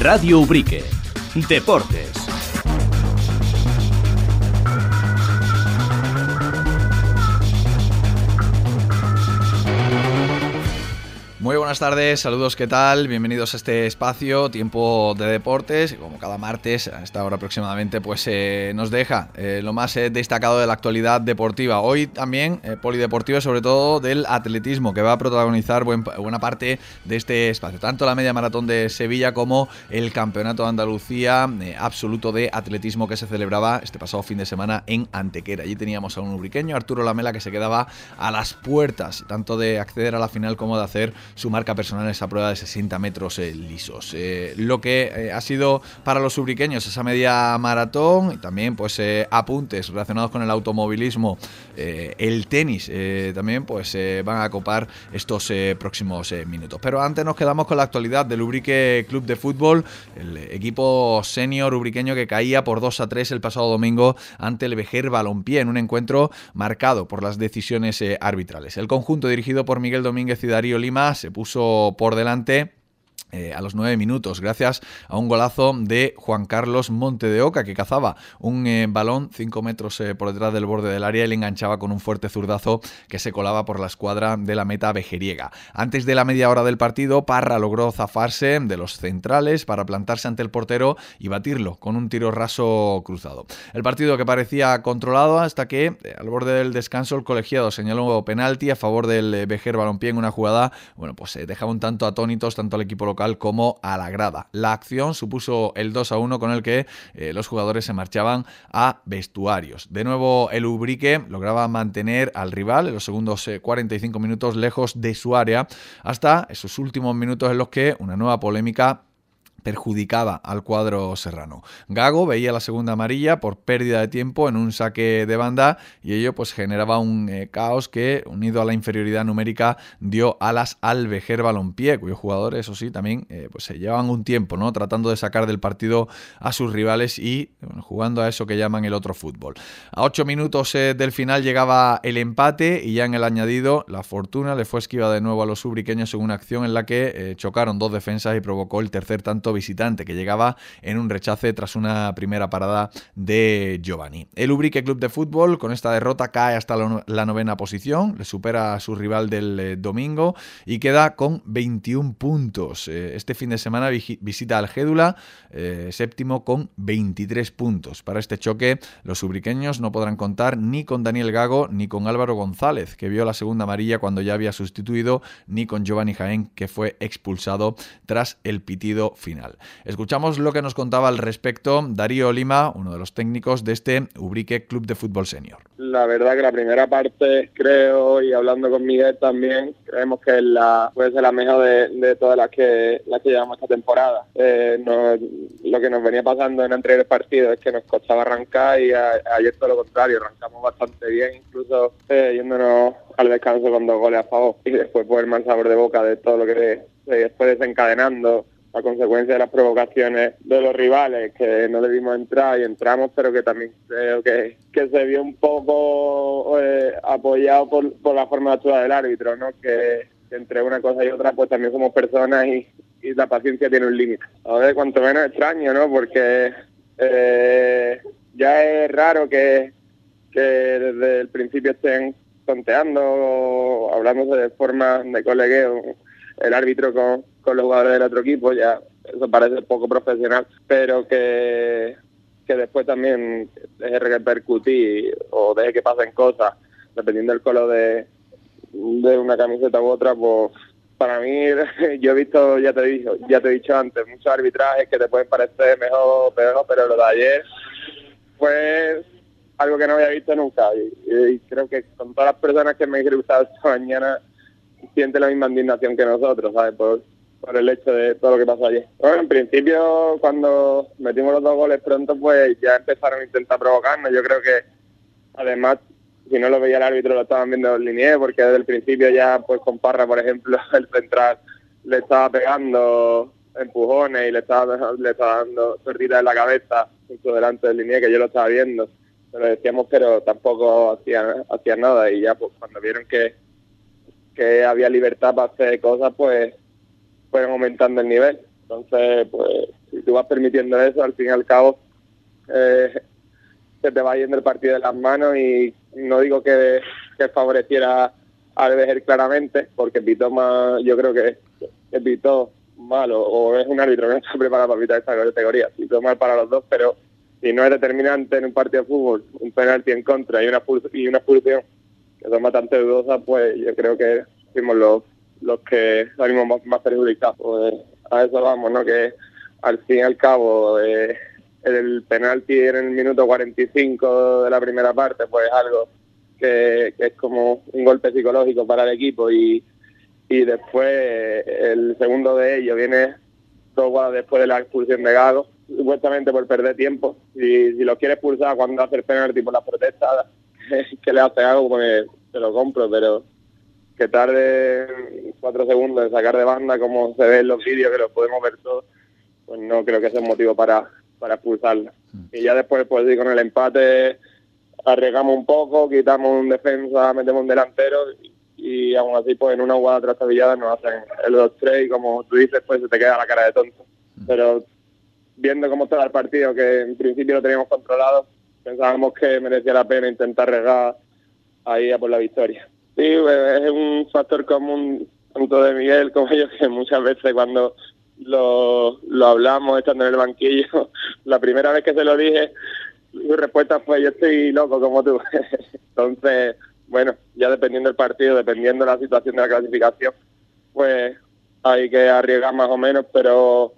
Radio Ubrique. Deportes. Buenas tardes, saludos, ¿qué tal? Bienvenidos a este espacio, tiempo de deportes. Como cada martes, a esta hora aproximadamente, pues eh, nos deja eh, lo más eh, destacado de la actualidad deportiva. Hoy también polideportivo y sobre todo del atletismo, que va a protagonizar buena parte de este espacio. Tanto la media maratón de Sevilla como el campeonato de Andalucía absoluto de atletismo que se celebraba este pasado fin de semana en Antequera. Allí teníamos a un ubriqueño, Arturo Lamela, que se quedaba a las puertas, tanto de acceder a la final como de hacer su marca personal en esa prueba de 60 metros eh, lisos. Eh, lo que eh, ha sido para los ubriqueños esa media maratón y también pues apuntes relacionados con el automovilismo, el tenis también pues van a copar estos próximos minutos. Pero antes nos quedamos con la actualidad del Ubrique Club de Fútbol, el equipo senior ubriqueño que caía por 2 a 3 el pasado domingo ante el Vejer Balompié en un encuentro marcado por las decisiones arbitrales. El conjunto dirigido por Miguel Domínguez y Darío Lima se puso por delante eh, a los nueve minutos, gracias a un golazo de Juan Carlos Monte de Oca, que cazaba un eh, balón cinco metros eh, por detrás del borde del área y le enganchaba con un fuerte zurdazo que se colaba por la escuadra de la meta vejeriega. Antes de la media hora del partido, Parra logró zafarse de los centrales para plantarse ante el portero y batirlo con un tiro raso cruzado. El partido que parecía controlado hasta que, al borde del descanso, el colegiado señaló penalti a favor del Vejer Balompié en una jugada, bueno, pues dejaba un tanto atónitos tanto al equipo local como a la grada. La acción supuso el 2 a 1 con el que eh, los jugadores se marchaban a vestuarios. De nuevo, el Ubrique lograba mantener al rival en los segundos 45 eh, minutos lejos de su área hasta esos últimos minutos en los que una nueva polémica perjudicaba al cuadro serrano. Gago veía la segunda amarilla por pérdida de tiempo en un saque de banda y ello pues generaba un eh, caos que unido a la inferioridad numérica dio alas al Vejer Balompié, cuyos jugadores eso sí también eh, pues se llevaban un tiempo, ¿no? tratando de sacar del partido a sus rivales y jugando a eso que llaman el otro fútbol. A ocho minutos eh, del final llegaba el empate y ya en el añadido la fortuna le fue esquiva de nuevo a los subriqueños en una acción en la que chocaron dos defensas y provocó el tercer tanto visitante que llegaba en un rechace tras una primera parada de Giovanni. El Ubrique Club de Fútbol con esta derrota cae hasta la novena posición, le supera a su rival del eh, domingo y queda con 21 puntos. Eh, este fin de semana visita al Gédula, eh, séptimo con 23 puntos. Para este choque, los ubriqueños no podrán contar ni con Daniel Gago ni con Álvaro González, que vio la segunda amarilla cuando ya había sustituido, ni con Giovanni Jaén, que fue expulsado tras el pitido final. Escuchamos lo que nos contaba al respecto Darío Lima, uno de los técnicos de este Ubrique Club de Fútbol Senior. La verdad que la primera parte, creo, y hablando con Miguel también, creemos que la, puede ser la mejor de, todas las que, las que llevamos esta temporada. Eh, lo que nos venía pasando en anteriores partidos es que nos costaba arrancar y ayer todo lo contrario, arrancamos bastante bien, incluso eh, yéndonos al descanso con dos goles a favor y después por el mal sabor de boca de todo lo que después desencadenando a consecuencia de las provocaciones de los rivales, que no debimos entrar y entramos, pero que también creo que, que se vio un poco eh, apoyado por, por la forma de actuar del árbitro, ¿no? Que, entre una cosa y otra, pues también somos personas y, y la paciencia tiene un límite. A ver, cuanto menos extraño, ¿no? Porque eh, ya es raro que, que desde el principio estén tonteando, hablando de forma de colegueo, el árbitro con, con los jugadores del otro equipo, ya eso parece poco profesional, pero que, que después también deje repercutir o deje que pasen cosas, dependiendo del color de, de una camiseta u otra, pues para mí, yo he visto, ya te he dicho, ya te he dicho antes, muchos arbitrajes que te pueden parecer mejor o peor, pero lo de ayer fue algo que no había visto nunca. Y, creo que con todas las personas que me han gustado esta mañana, siente la misma indignación que nosotros, ¿sabes? Por, por el hecho de todo lo que pasó ayer. Bueno, en principio, cuando metimos los dos goles pronto, pues ya empezaron a intentar provocarnos. Yo creo que, además, si no lo veía el árbitro, lo estaban viendo los liniers, porque desde el principio ya, pues con Parra, por ejemplo, el central le estaba pegando empujones y le estaba, le estaba dando pérdidas en la cabeza justo delante del linier, que yo lo estaba viendo. Pero decíamos, pero tampoco hacían, hacían nada. Y ya, pues cuando vieron que, que había libertad para hacer cosas, pues fueron aumentando el nivel. Entonces, pues si tú vas permitiendo eso, al fin y al cabo eh, se te va yendo el partido de las manos y no digo que, favoreciera a Beber claramente, porque pitó más, yo creo que, que pitó malo o es un árbitro que no está preparado para pitar esta categoría, pitó mal para los dos, pero si no es determinante en un partido de fútbol, un penalti en contra y una, y una expulsión que son bastante dudosas, pues yo creo que fuimos los, los que salimos más, perjudicados. Pues a eso vamos, ¿no? Que al fin y al cabo eh, el penalti en el minuto 45 de la primera parte, pues es algo que, es como un golpe psicológico para el equipo y, y después el segundo de ellos viene dos guadas después de la expulsión de Gago, supuestamente por perder tiempo. Y si lo quiere expulsar cuando hace el penalti por la protesta, que le hace algo, pues se lo compro, pero que tarde cuatro segundos en sacar de banda, como se ve en los vídeos, que los podemos ver todos, pues no creo que sea un motivo para, para expulsarla. Mm. Y ya después, pues sí, con el empate arriesgamos un poco, quitamos un defensa, metemos un delantero y, aún así, pues en una jugada trastabillada nos hacen el 2-3 y como tú dices, pues se te queda la cara de tonto. Mm. Pero viendo cómo estaba el partido, que en principio lo teníamos controlado, pensábamos que merecía la pena intentar regar ahí a por la victoria. Sí, es un factor común tanto de Miguel como yo que muchas veces cuando lo, lo hablamos estando en el banquillo, la primera vez que se lo dije, su respuesta fue yo estoy loco como tú. Entonces, bueno, ya dependiendo del partido, dependiendo de la situación de la clasificación, pues hay que arriesgar más o menos, pero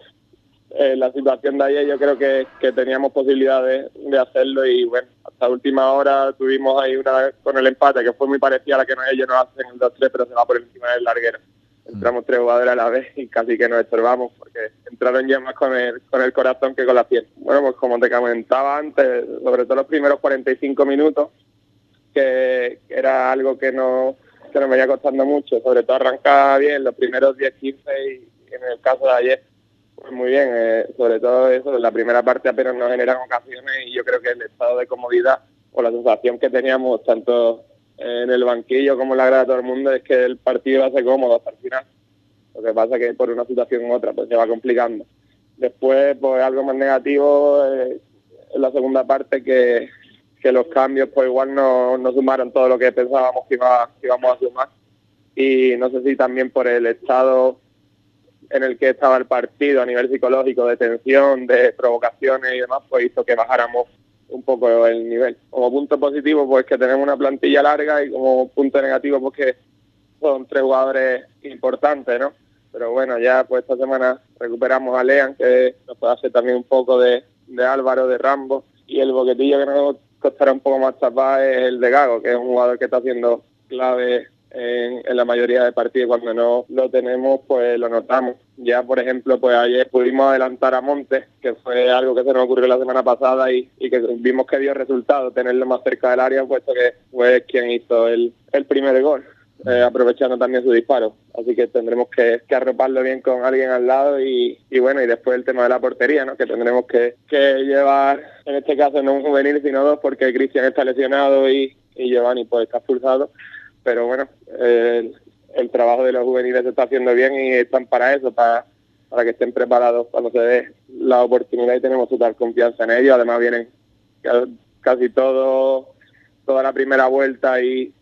en la situación de ayer yo creo que, teníamos posibilidades de hacerlo y bueno, hasta última hora tuvimos ahí una con el empate que fue muy parecida a la que ellos nos hacen el 2-3 pero se va por encima del larguero. Entramos tres jugadores a la vez y casi que nos estorbamos porque entraron ya más con el, con el corazón que con la piel. Bueno, pues como te comentaba antes, sobre todo los primeros 45 minutos, que, era algo que, no, que nos venía costando mucho, sobre todo arrancar bien los primeros 10-15 y en el caso de ayer pues muy bien, eh, sobre todo eso, la primera parte apenas nos generan ocasiones y yo creo que el estado de comodidad o la sensación que teníamos tanto en el banquillo como en la grada de todo el mundo es que el partido iba a ser cómodo hasta el final. Lo que pasa es que por una situación u otra pues se va complicando. Después, pues algo más negativo eh, en la segunda parte que, que los cambios pues igual no, no sumaron todo lo que pensábamos que, iba, que íbamos a sumar. Y no sé si también por el estado en el que estaba el partido a nivel psicológico, de tensión, de provocaciones y demás, pues hizo que bajáramos un poco el nivel. Como punto positivo, pues que tenemos una plantilla larga y como punto negativo, pues que son tres jugadores importantes, ¿no? Pero bueno, ya pues esta semana recuperamos a Lean, que nos puede hacer también un poco de, de Álvaro, de Rambo, y el boquetillo que nos costará un poco más tapar es el de Gago, que es un jugador que está haciendo clave en, la mayoría de partidos. Cuando no lo tenemos, pues lo notamos. Ya, por ejemplo, pues ayer pudimos adelantar a Montes, que fue algo que se nos ocurrió la semana pasada y, que vimos que dio resultado tenerlo más cerca del área, puesto que fue quien hizo el, el primer gol. Eh, aprovechando también su disparo. Así que tendremos que, que, arroparlo bien con alguien al lado y, y, bueno, y después el tema de la portería, ¿no? que tendremos que, que llevar, en este caso no un juvenil, sino dos, porque Cristian está lesionado y, y Giovanni pues está expulsado pero bueno, el, trabajo de los juveniles se está haciendo bien y están para eso, para, para que estén preparados cuando se dé la oportunidad y tenemos total confianza en ellos. Además vienen casi todo, toda la primera vuelta y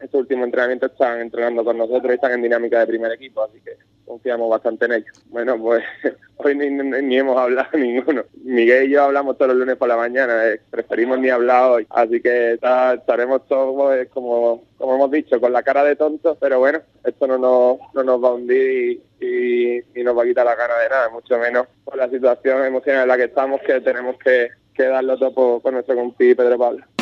este último entrenamiento están entrenando con nosotros y están en dinámica de primer equipo, así que confiamos bastante en ellos. Bueno, pues hoy ni, hemos hablado ninguno. Miguel y yo hablamos todos los lunes por la mañana, eh, preferimos ni hablar hoy, así que estaremos todos, eh, como, como hemos dicho, con la cara de tontos, pero bueno, esto no nos, no nos va a hundir y, nos va a quitar la gana de nada, mucho menos por la situación emocional en la que estamos, que tenemos que, que darlo todo con nuestro compi Pedro Pablo.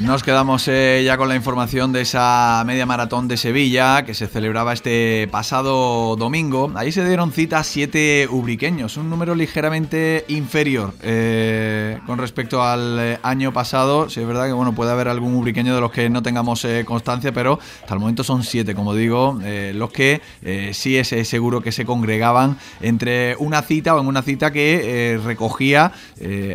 Nos quedamos eh, ya con la información de esa media maratón de Sevilla que se celebraba este pasado domingo. Ahí se dieron cita siete ubriqueños, un número ligeramente inferior eh, con respecto al eh, año pasado. Sí, es verdad que bueno puede haber algún ubriqueño de los que no tengamos constancia, pero hasta el momento son siete, como digo, los que sí es seguro que se congregaban entre una cita o en una cita que recogía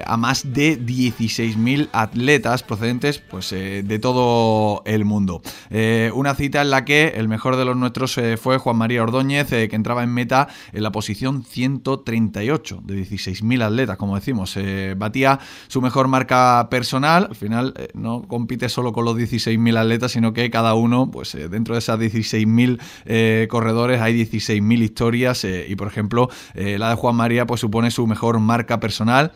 a más de 16.000 atletas procedentes pues eh, de todo el mundo. Eh, una cita en la que el mejor de los nuestros eh, fue Juan María Ordóñez, que entraba en meta en la posición 138 de 16.000 atletas, como decimos. batía su mejor marca personal, al final no compite solo con los 16.000 atletas, sino que cada uno, pues dentro de esas 16.000 corredores hay 16.000 historias y, por ejemplo, la de Juan María pues supone su mejor marca personal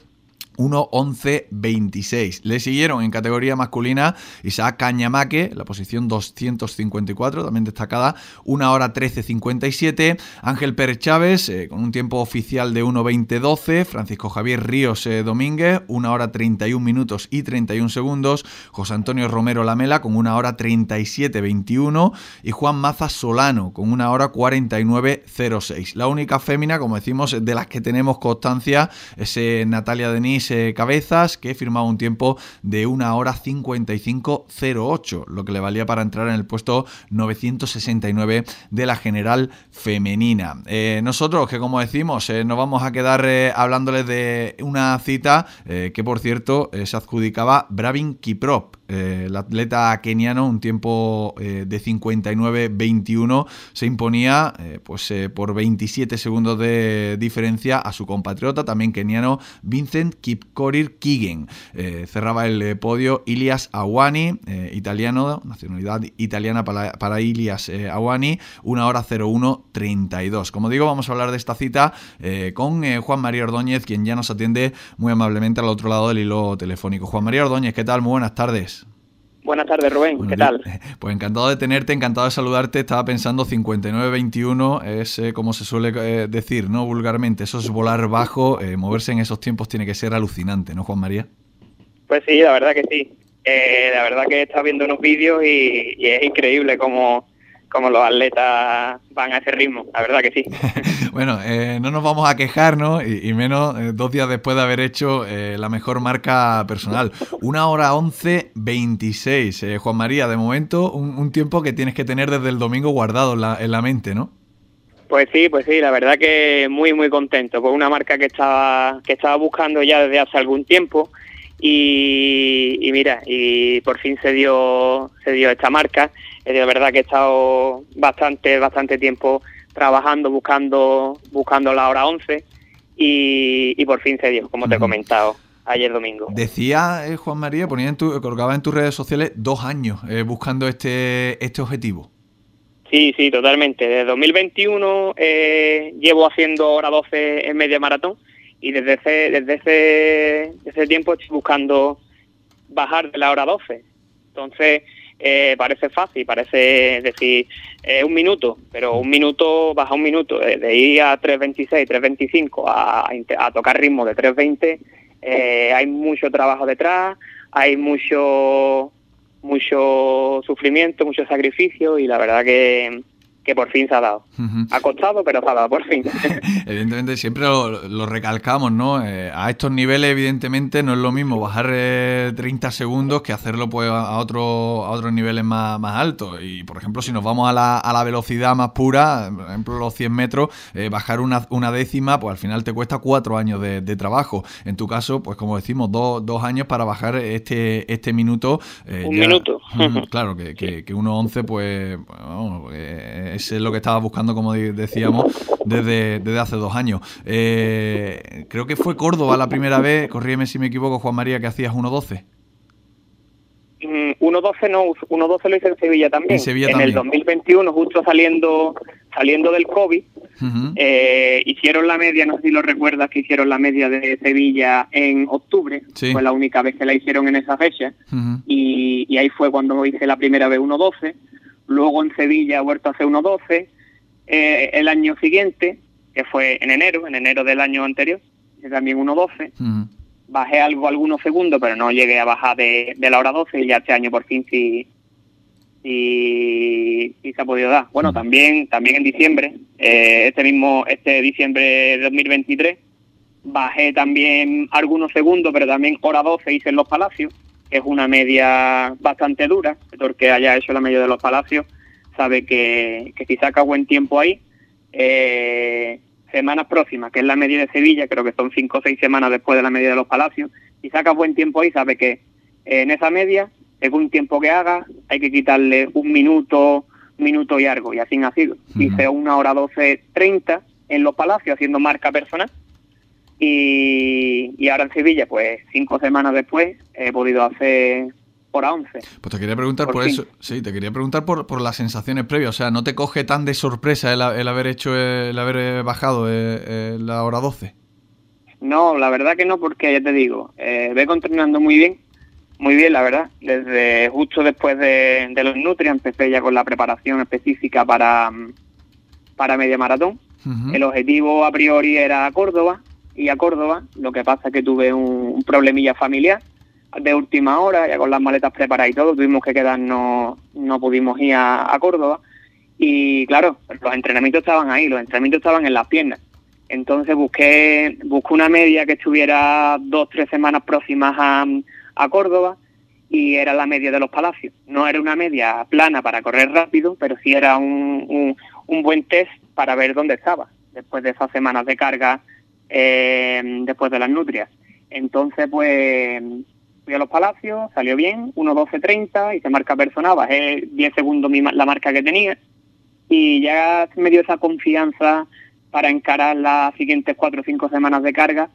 1.11.26. Le siguieron en categoría masculina Isaac Cañamaque, la posición 254, también destacada, 1 hora 13.57. Ángel Pérez Chávez, eh, con un tiempo oficial de 1.20.12. Francisco Javier Ríos eh, Domínguez, 1 hora 31 minutos y 31 segundos. José Antonio Romero Lamela, con 1 hora 37.21. Y Juan Maza Solano, con 1 hora 49.06. La única fémina, como decimos, de las que tenemos constancia es eh, Natalia Denis Cabezas, que firmaba un tiempo de 1 hora 55.08, lo que le valía para entrar en el puesto 969 de la general femenina. Eh, nosotros, que como decimos, eh, nos vamos a quedar eh, hablándoles de una cita que, por cierto, se adjudicaba Bravin Kiprop. El atleta keniano, un tiempo de 59-21, se imponía pues, por 27 segundos de diferencia a su compatriota, también keniano, Vincent Kiprop Korir Kigen. Eh, cerraba el eh, podio Ilias Awani, eh, italiano, nacionalidad italiana para, Ilias Awani, 1 hora 01.32. Como digo, vamos a hablar de esta cita con Juan María Ordóñez, quien ya nos atiende muy amablemente al otro lado del hilo telefónico. Juan María Ordóñez, ¿qué tal? Muy buenas tardes. Buenas tardes, Rubén. ¿Qué tal? Pues encantado de tenerte, encantado de saludarte. Estaba pensando 59-21 es eh, como se suele eh, decir, ¿no? Vulgarmente, eso es volar bajo, eh, moverse en esos tiempos tiene que ser alucinante, ¿no, Juan María? Pues sí, la verdad que sí. la verdad que he estado viendo unos vídeos y, y es increíble cómo como los atletas van a ese ritmo, la verdad que sí. bueno, eh, no nos vamos a quejar, ¿no? Y, menos eh, dos días después de haber hecho eh, la mejor marca personal. Una hora once veintiséis. Juan María, de momento, un, tiempo que tienes que tener desde el domingo guardado en la, en la mente, ¿no? Pues sí, pues sí, la verdad que muy muy contento, por una marca que estaba que estaba buscando ya desde hace algún tiempo y, y mira, y por fin se dio se dio esta marca de verdad que he estado bastante, bastante tiempo trabajando, buscando, buscando la hora 11 y, por fin se dio, como te he comentado ayer domingo. Decía eh, Juan María, ponía en tu, colgaba en tus redes sociales dos años eh, buscando este, este objetivo. Sí, sí, totalmente. Desde 2021 eh, llevo haciendo hora 12 en media maratón y desde ese, desde ese, ese tiempo estoy buscando bajar de la hora 12. Entonces, eh, parece fácil, parece decir eh, un minuto, pero un minuto baja un minuto, de, ir a 3.26, 3.25 a, a tocar ritmo de 3.20, eh, hay mucho trabajo detrás, hay mucho mucho sufrimiento, mucho sacrificio y la verdad que, que por fin se ha dado. Ha costado, pero se ha dado por fin. evidentemente, siempre lo, recalcamos, ¿no? Eh, a estos niveles, evidentemente, no es lo mismo bajar 30 eh, segundos que hacerlo pues a, otro, a otros niveles más, más altos. Y, por ejemplo, si nos vamos a la, a la velocidad más pura, por ejemplo, los 100 metros, eh, bajar una, una, décima, pues al final te cuesta cuatro años de, trabajo. En tu caso, pues como decimos, dos, dos años para bajar este, este minuto. Un minuto. claro, que, que, que 1.11, pues, bueno, es lo que estaba buscando, como decíamos, desde, desde hace dos años. Eh, creo que fue Córdoba la primera vez, corrígeme si me equivoco, Juan María, que hacías 1.12. 1.12 mm, no, 1.12 lo hice en Sevilla también. En, el 2021, justo saliendo saliendo del COVID, eh, hicieron la media, no sé si lo recuerdas, que hicieron la media de Sevilla en octubre, fue la única vez que la hicieron en esa fecha, y, y, ahí fue cuando hice la primera vez 1.12, luego en Sevilla ha vuelto a hacer 1.12, eh, el año siguiente, que fue en enero, en enero del año anterior, también 1.12, bajé algo algunos segundos, pero no llegué a bajar de, la hora 12 y ya este año por fin sí, sí, se ha podido dar. Bueno, también también en diciembre, eh, este mismo este diciembre de 2023, bajé también algunos segundos, pero también hora 12 hice en los Palacios, que es una media bastante dura, porque haya hecho la media de los Palacios sabe que, que si saca buen tiempo ahí, eh, semanas próximas, que es la media de Sevilla, creo que son cinco o seis semanas después de la media de los Palacios, si saca buen tiempo ahí, sabe que en esa media, según tiempo que haga, hay que quitarle un minuto, minuto y algo, y así ha sido. Hice una hora doce treinta en los Palacios haciendo marca personal, y, y ahora en Sevilla, pues cinco semanas después, he podido hacer hora 11. Pues te quería preguntar por, eso, sí, te quería preguntar por, por, las sensaciones previas, o sea, ¿no te coge tan de sorpresa el, haber hecho, el haber eh, bajado eh, eh, la hora 12? No, la verdad que no, porque ya te digo, eh, vengo entrenando muy bien, muy bien, la verdad. Desde justo después de, los Nutri empecé ya con la preparación específica para, para media maratón. El objetivo a priori era Córdoba, y a Córdoba, lo que pasa es que tuve un problemilla familiar de última hora, ya con las maletas preparadas y todo, tuvimos que quedarnos, no pudimos ir a, Córdoba. Y claro, los entrenamientos estaban ahí, los entrenamientos estaban en las piernas. Entonces busqué, busqué una media que estuviera dos, tres semanas próximas a, a Córdoba y era la media de los palacios. No era una media plana para correr rápido, pero sí era un, un, un buen test para ver dónde estaba después de esas semanas de carga, eh, después de las nutrias. Entonces, pues fui a los Palacios, salió bien, 1.12.30, hice marca personal, bajé 10 segundos la marca que tenía y ya me dio esa confianza para encarar las siguientes 4 o 5 semanas de carga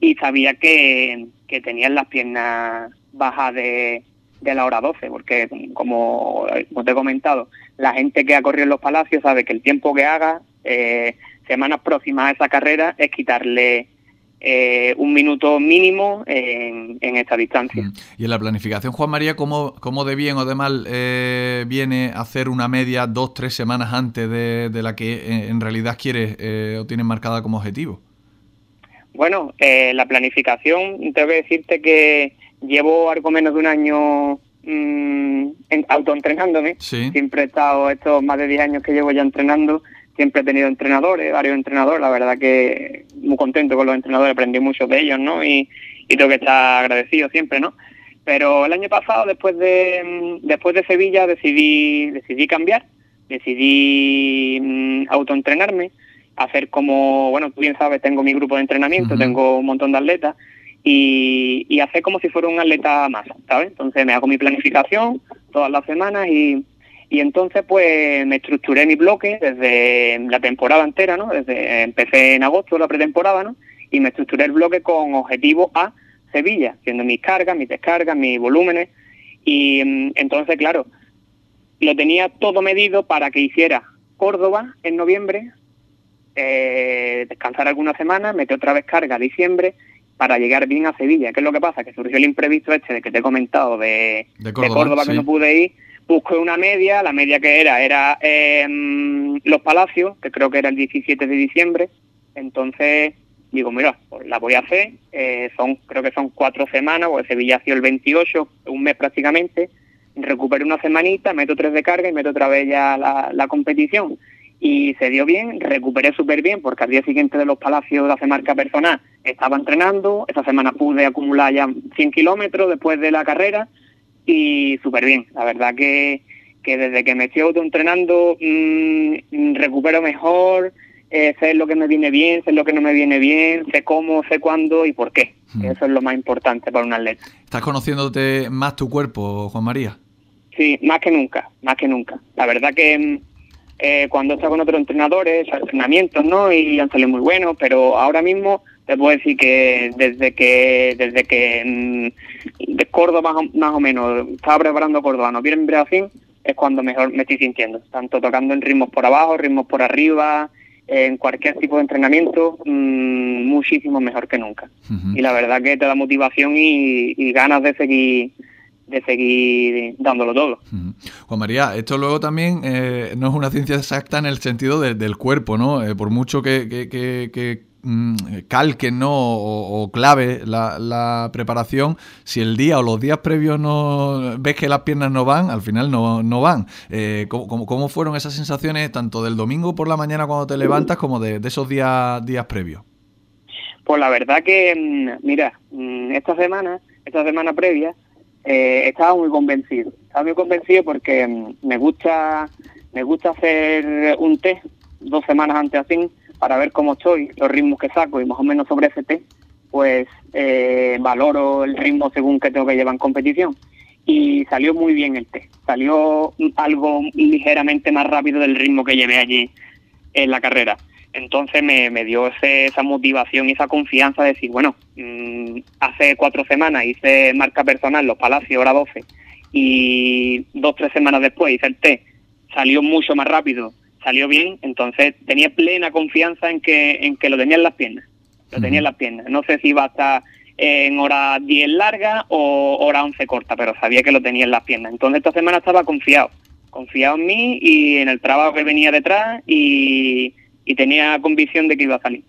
y sabía que, que tenía las piernas bajas de, de la hora 12, porque como, como, te he comentado, la gente que ha corrido en los Palacios sabe que el tiempo que haga, eh, semanas próximas a esa carrera, es quitarle eh, un minuto mínimo en, esta distancia. Mm. Y en la planificación, Juan María, ¿cómo, cómo de bien o de mal eh, viene hacer una media dos, tres semanas antes de, la que eh, en realidad quieres o tienes marcada como objetivo? Bueno, la planificación, tengo que decirte que llevo algo menos de un año mmm, autoentrenándome. Siempre he estado estos más de 10 años que llevo ya entrenando siempre he tenido entrenadores, varios entrenadores, la verdad que muy contento con los entrenadores, aprendí mucho de ellos, ¿no? Y, tengo que estar agradecido siempre, ¿no? Pero el año pasado, después de después de Sevilla, decidí decidí cambiar, decidí mm, autoentrenarme, hacer como, bueno, tú bien sabes, tengo mi grupo de entrenamiento, tengo un montón de atletas, y, y hacer como si fuera un atleta más, ¿sabes? Entonces me hago mi planificación todas las semanas y y entonces pues me estructuré mi bloque desde la temporada entera, ¿no? Desde empecé en agosto la pretemporada, ¿no? Y me estructuré el bloque con objetivo a Sevilla, haciendo mis cargas, mis descargas, mis volúmenes. Y mm, entonces, claro, lo tenía todo medido para que hiciera Córdoba en noviembre, eh, descansar algunas semanas, meter otra vez carga a diciembre para llegar bien a Sevilla. ¿Qué es lo que pasa? Que surgió el imprevisto este de que te he comentado de, Córdoba, que no pude ir busqué una media, la media que era era em, Los Palacios, que creo que era el 17 de diciembre, entonces digo, mira, pues la voy a hacer, eh, son creo que son cuatro semanas, porque Sevilla ha sido el 28, un mes prácticamente, recuperé una semanita, meto tres de carga y meto otra vez ya la, competición. Y se dio bien, recuperé súper bien, porque al día siguiente de los Palacios de hacer marca personal estaba entrenando, esa semana pude acumular ya 100 kilómetros después de la carrera, y súper bien. La verdad que, que desde que me estoy autoentrenando mmm, recupero mejor, eh, sé lo que me viene bien, sé lo que no me viene bien, sé cómo, sé cuándo y por qué. Hmm. Eso es lo más importante para un atleta. ¿Estás conociéndote más tu cuerpo, Juan María? Sí, más que nunca, más que nunca. La verdad que mm, eh, cuando estás con otros entrenadores, entrenamientos, ¿no? Y han salido muy buenos, pero ahora mismo te puedo decir que desde que desde que mm, de Córdoba más o, menos estaba preparando Córdoba, no viene en Brasil, es cuando mejor me estoy sintiendo, tanto tocando en ritmos por abajo, ritmos por arriba, en cualquier tipo de entrenamiento, mm, muchísimo mejor que nunca. Y la verdad que te da motivación y, ganas de seguir de seguir dándolo todo. Juan María, esto luego también eh, no es una ciencia exacta en el sentido del cuerpo, ¿no? Eh, por mucho que, mm, calquen ¿no? o, clave la, preparación, si el día o los días previos no ves que las piernas no van, al final no, no van. Eh, ¿cómo, fueron esas sensaciones tanto del domingo por la mañana cuando te levantas como de, esos días, días previos? Pues la verdad que, mm, mira, mm, esta semana, esta semana previa, eh, estaba muy convencido. Estaba muy convencido porque me gusta me gusta hacer un test dos semanas antes así para ver cómo estoy, los ritmos que saco y más o menos sobre ese test, pues eh, valoro el ritmo según que tengo que llevar en competición. Y salió muy bien el test, salió algo ligeramente más rápido del ritmo que llevé allí en la carrera. Entonces me, dio esa motivación y esa confianza de decir, bueno, mm, hace cuatro semanas hice marca personal, los Palacios, hora 12, y dos, tres semanas después hice el test salió mucho más rápido, salió bien, entonces tenía plena confianza en que, en que lo tenía en las piernas, lo tenía en las piernas. No sé si iba a estar en hora 10 larga o hora 11 corta, pero sabía que lo tenía en las piernas. Entonces esta semana estaba confiado, confiado en mí y en el trabajo que venía detrás y, tenía convicción de que iba a salir.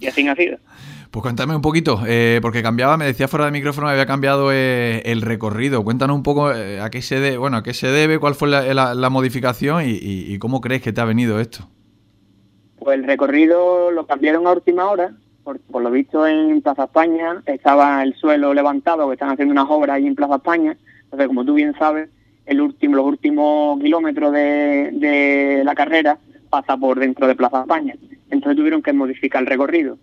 Y así ha sido. Pues cuéntame un poquito, eh, porque cambiaba, me decía fuera del micrófono, había cambiado eh, el recorrido. Cuéntanos un poco eh, a qué se debe, bueno, a qué se debe, cuál fue la, modificación y, cómo crees que te ha venido esto. Pues el recorrido lo cambiaron a última hora, por, lo visto en Plaza España estaba el suelo levantado, que están haciendo unas obras ahí en Plaza España. Entonces, como tú bien sabes, el último, los últimos kilómetros de, de la carrera pasa por dentro de Plaza España. Entonces tuvieron que modificar el recorrido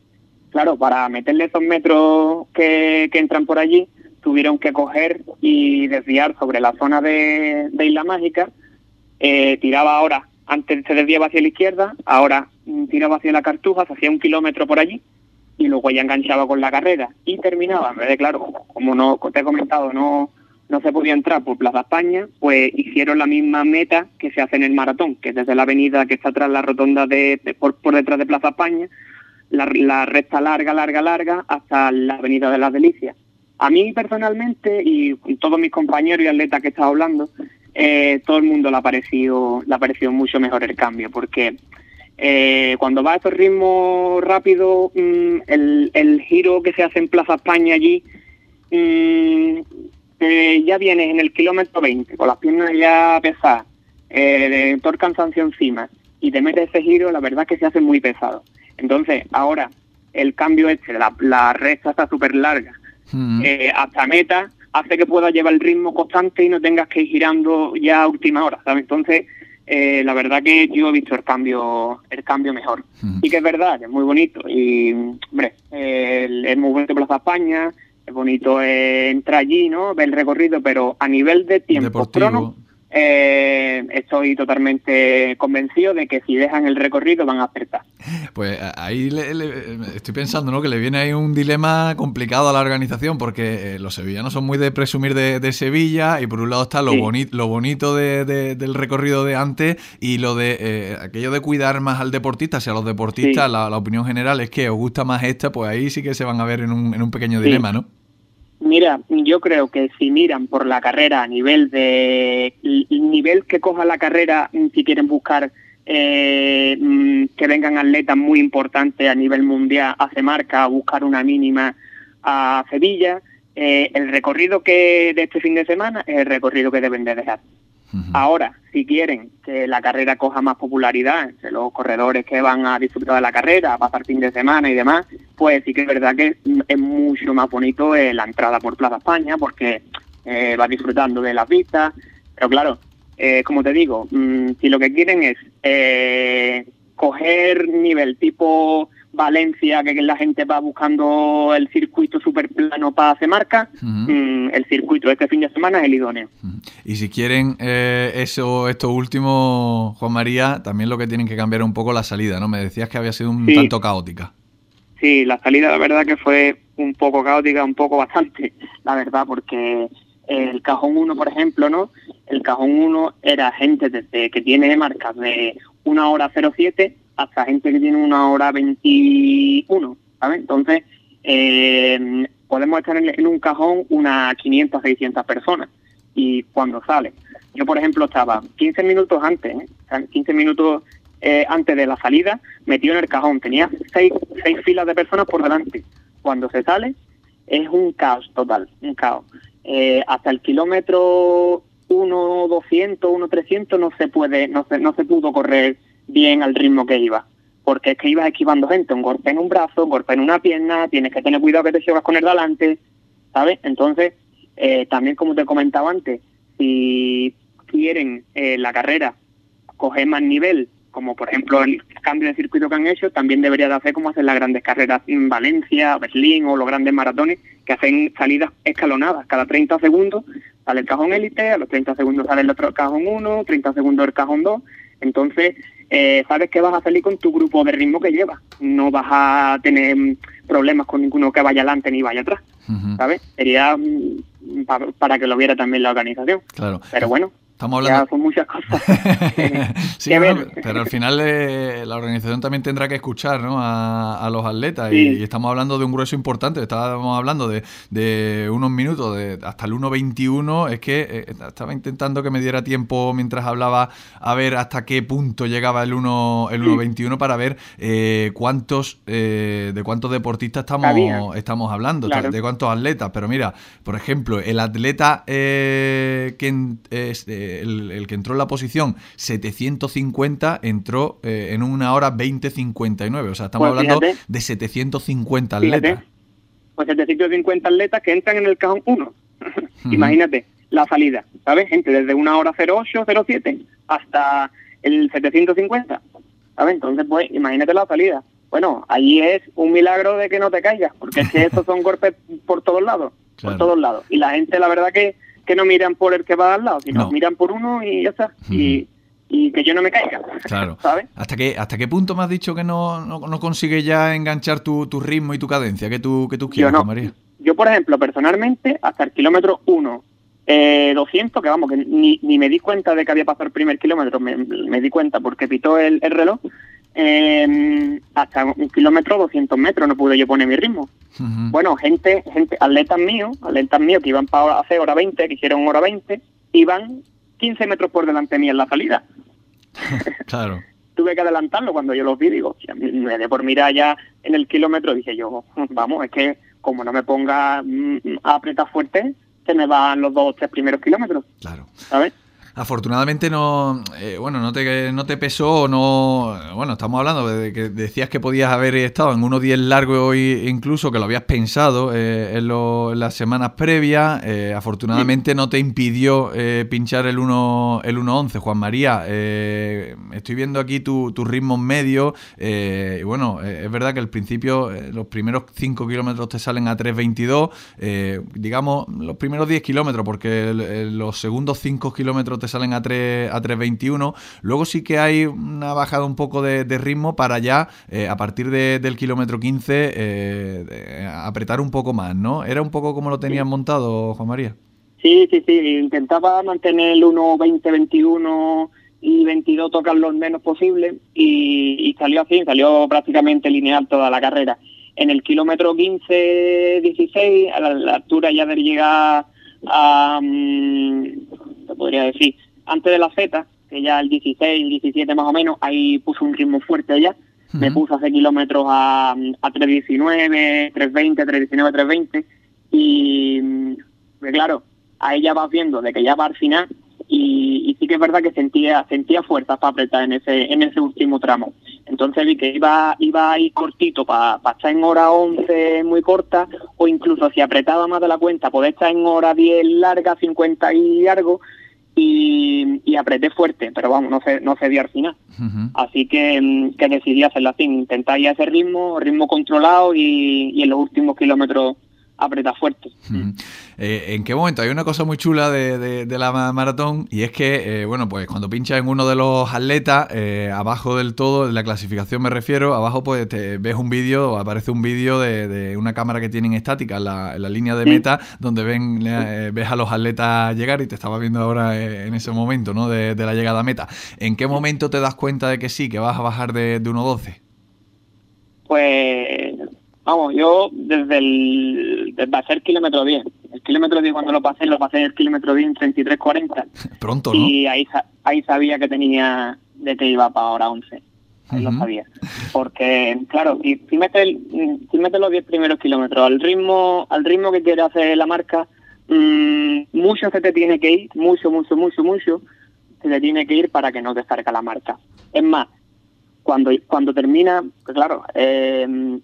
claro, para meterle esos metros que, entran por allí, tuvieron que coger y desviar sobre la zona de, Isla Mágica. Eh, tiraba ahora, antes se desviaba hacia la izquierda, ahora tiraba hacia la Cartuja, se hacía un kilómetro por allí y luego ya enganchaba con la carrera y terminaba. En de, claro, como no te he comentado, no, no se podía entrar por Plaza España, pues hicieron la misma meta que se hace en el maratón, que es desde la avenida que está tras la rotonda de, por, por detrás de Plaza España, la, recta larga, larga, larga, hasta la Avenida de las Delicias. A mí personalmente y con todos mis compañeros y atletas que he estado hablando, eh, todo el mundo le ha parecido, le ha parecido mucho mejor el cambio, porque eh, cuando va a estos ritmos rápidos, mm, el, giro que se hace en Plaza España allí, mm, ya vienes en el kilómetro 20, con las piernas ya pesadas, eh, todo el cansancio encima, y te metes ese giro, la verdad es que se hace muy pesado. Entonces, ahora, el cambio este, la, la recta está súper larga, mm. eh, hasta meta, hace que puedas llevar el ritmo constante y no tengas que ir girando ya a última hora, ¿sabes? Entonces, eh, la verdad que yo he visto el cambio el cambio mejor. Mm. Y que es verdad, que es muy bonito. Y, hombre, es muy bonito Plaza España, es bonito entrar allí, ¿no? Ver el recorrido, pero a nivel de tiempo crono, eh, estoy totalmente convencido de que si dejan el recorrido van a acertar. Pues ahí estoy pensando ¿no? que le viene ahí un dilema complicado a la organización porque eh, los sevillanos son muy de presumir de, Sevilla y por un lado está lo, lo bonito del recorrido de antes y lo de eh, aquello de cuidar más al deportista, si a los deportistas la, opinión general es que os gusta más esta, pues ahí sí que se van a ver en un, en un pequeño dilema, ¿no? Mira, yo creo que si miran por la carrera a nivel de nivel que coja la carrera, si quieren buscar eh, mm, que vengan atletas muy importantes a nivel mundial, hace marca, a buscar una mínima a Sevilla, eh, el recorrido que de este fin de semana es el recorrido que deben de dejar. Ahora, si quieren que la carrera coja más popularidad entre los corredores que van a disfrutar de la carrera, a pasar fin de semana y demás, pues sí que es verdad que es mucho más bonito eh, la entrada por Plaza España porque eh, va disfrutando de las vistas. Pero claro, eh, como te digo, mm, si lo que quieren es coger nivel tipo Valencia, que la gente va buscando el circuito super plano para hacer marca, mm, el circuito este fin de semana es el idóneo. Y si quieren eh, eso, esto último, Juan María, también lo que tienen que cambiar un poco la salida, ¿no? Me decías que había sido un tanto caótica. Sí, la salida la verdad que fue un poco caótica, un poco bastante, la verdad, porque el cajón 1, por ejemplo, ¿no? El cajón 1 era gente desde que tiene marcas de una hora 07 hasta gente que tiene una hora 21, ¿sabes? Entonces, eh, podemos estar en, un cajón unas 500, 600 personas y cuando sale. Yo, por ejemplo, estaba 15 minutos antes, ¿eh? 15 minutos eh, antes de la salida, metido en el cajón. Tenía seis, seis filas de personas por delante. Cuando se sale, es un caos total, un caos. Eh, hasta el kilómetro 1, 200, 1, 300 no se puede, no se, no se pudo correr bien al ritmo que iba. Porque es que ibas esquivando gente, un golpe en un brazo, un golpe en una pierna, tienes que tener cuidado que te llevas con el delante, ¿sabes? Entonces, eh, también como te comentaba antes, si quieren eh, la carrera coger más nivel, como por ejemplo el cambio de circuito que han hecho, también debería de hacer como hacen las grandes carreras en Valencia, Berlín o los grandes maratones, que hacen salidas escalonadas. Cada 30 segundos sale el cajón élite, a los 30 segundos sale el otro cajón 1, 30 segundos el cajón 2. Entonces, eh, sabes que vas a salir con tu grupo de ritmo que llevas. No vas a tener problemas con ninguno que vaya adelante ni vaya atrás. ¿Sabes? Sería mm, para que lo viera también la organización. Claro. Pero bueno, Estamos hablando. Ya son muchas cosas. sí, pero al final eh, la organización también tendrá que escuchar ¿no? a, los atletas y, estamos hablando de un grueso importante. Estábamos hablando de, de unos minutos, de hasta el 1.21. Es que eh, estaba intentando que me diera tiempo mientras hablaba a ver hasta qué punto llegaba el 1 el 1.21 para ver eh, cuántos de cuántos deportistas estamos, estamos hablando, de cuántos atletas. Pero mira, por ejemplo, el atleta que es el, que entró en la posición 750 entró eh, en una hora 20.59. O sea, estamos pues hablando de 750 atletas. Pues 750 atletas que entran en el cajón 1. Imagínate la salida, ¿sabes? Gente desde una hora 08, 07 hasta el 750. ¿Sabes? Entonces, pues, imagínate la salida. Bueno, allí es un milagro de que no te caigas, porque es que estos son golpes por todos lados, por todos lados. Y la gente, la verdad que que no miran por el que va al lado, sino miran por uno y ya está. y, que yo no me caiga. Claro. ¿Sabes? ¿Hasta qué, ¿Hasta qué punto me has dicho que no, no, consigues ya enganchar tu, tu, ritmo y tu cadencia que tú, que tú quieres, yo María? Yo, por ejemplo, personalmente, hasta el kilómetro 1, eh, 200, que vamos, que ni, ni, me di cuenta de que había pasado el primer kilómetro, me, me di cuenta porque pitó el, el reloj, eh, hasta un kilómetro, 200 metros, no pude yo poner mi ritmo. Bueno, gente, gente, atletas míos, atletas míos que iban para hacer hora 20, que hicieron hora 20, iban 15 metros por delante mía en la salida. claro. Tuve que adelantarlo cuando yo los vi, digo, me de por mirar ya en el kilómetro, dije yo, vamos, es que como no me ponga mm, a apretar fuerte, se me van los dos o tres primeros kilómetros. Claro. ¿Sabes? Afortunadamente no, eh, bueno, no te, no te pesó, no, bueno, estamos hablando de que decías que podías haber estado en unos días largos incluso, que lo habías pensado eh, en, las semanas previas, eh, afortunadamente no te impidió pinchar el 1 el 1.11, Juan María, estoy viendo aquí tus tu ritmos medios, y bueno, es verdad que al principio los primeros 5 kilómetros te salen a 3.22, digamos los primeros 10 kilómetros, porque los segundos 5 kilómetros te salen a 3 a 3.21. Luego sí que hay una bajada un poco de, ritmo para ya, eh, a partir del kilómetro 15, eh, apretar un poco más, ¿no? ¿Era un poco como lo tenían montado, Juan María? Sí, sí, sí. Intentaba mantener el 1, 20, 21 y 22 tocar lo menos posible y, salió así, salió prácticamente lineal toda la carrera. En el kilómetro 15, 16, a la, altura ya de llegar a, mm, podría decir, antes de la Z, que ya el 16, el 17 más o menos, ahí puso un ritmo fuerte ya. Me puso hace kilómetros a, a 3.19, 3.20, 3.19, 3.20. Y pues claro, ahí ya vas viendo de que ya va al final y, sí que es verdad que sentía sentía fuerzas para apretar en ese en ese último tramo. Entonces vi que iba iba ahí cortito para estar en hora 11 muy corta o incluso si apretaba más de la cuenta, poder estar en hora 10 larga, 50 y algo, y, apreté fuerte, pero vamos, no se, no se dio al final. Así que, mm, que decidí hacerlo así, intentar ir a ese ritmo, ritmo controlado y, y en los últimos kilómetros aprieta fuerte. Eh, ¿En qué momento? Hay una cosa muy chula de, la maratón y es que, eh, bueno, pues cuando pinchas en uno de los atletas, eh, abajo del todo, en la clasificación me refiero, abajo pues te ves un vídeo, aparece un vídeo de, una cámara que tienen estática en la, línea de meta, donde ven, ves a los atletas llegar y te estaba viendo ahora en ese momento, ¿no? De, la llegada a meta. ¿En qué momento te das cuenta de que sí, que vas a bajar de, de 1.12? Pues Vamos, yo desde el, desde hacer kilómetro 10. El kilómetro 10 cuando lo pasé, lo pasé en el kilómetro 10 en 33.40. Pronto, ¿no? Y ahí, ahí sabía que tenía, de que iba para hora 11. él lo sabía. Porque, claro, si, si metes si mete los 10 primeros kilómetros al ritmo al ritmo que quiere hacer la marca, mmm, mucho se te tiene que ir, mucho, mucho, mucho, mucho, se te tiene que ir para que no te salga la marca. Es más, cuando, cuando termina, pues claro, eh,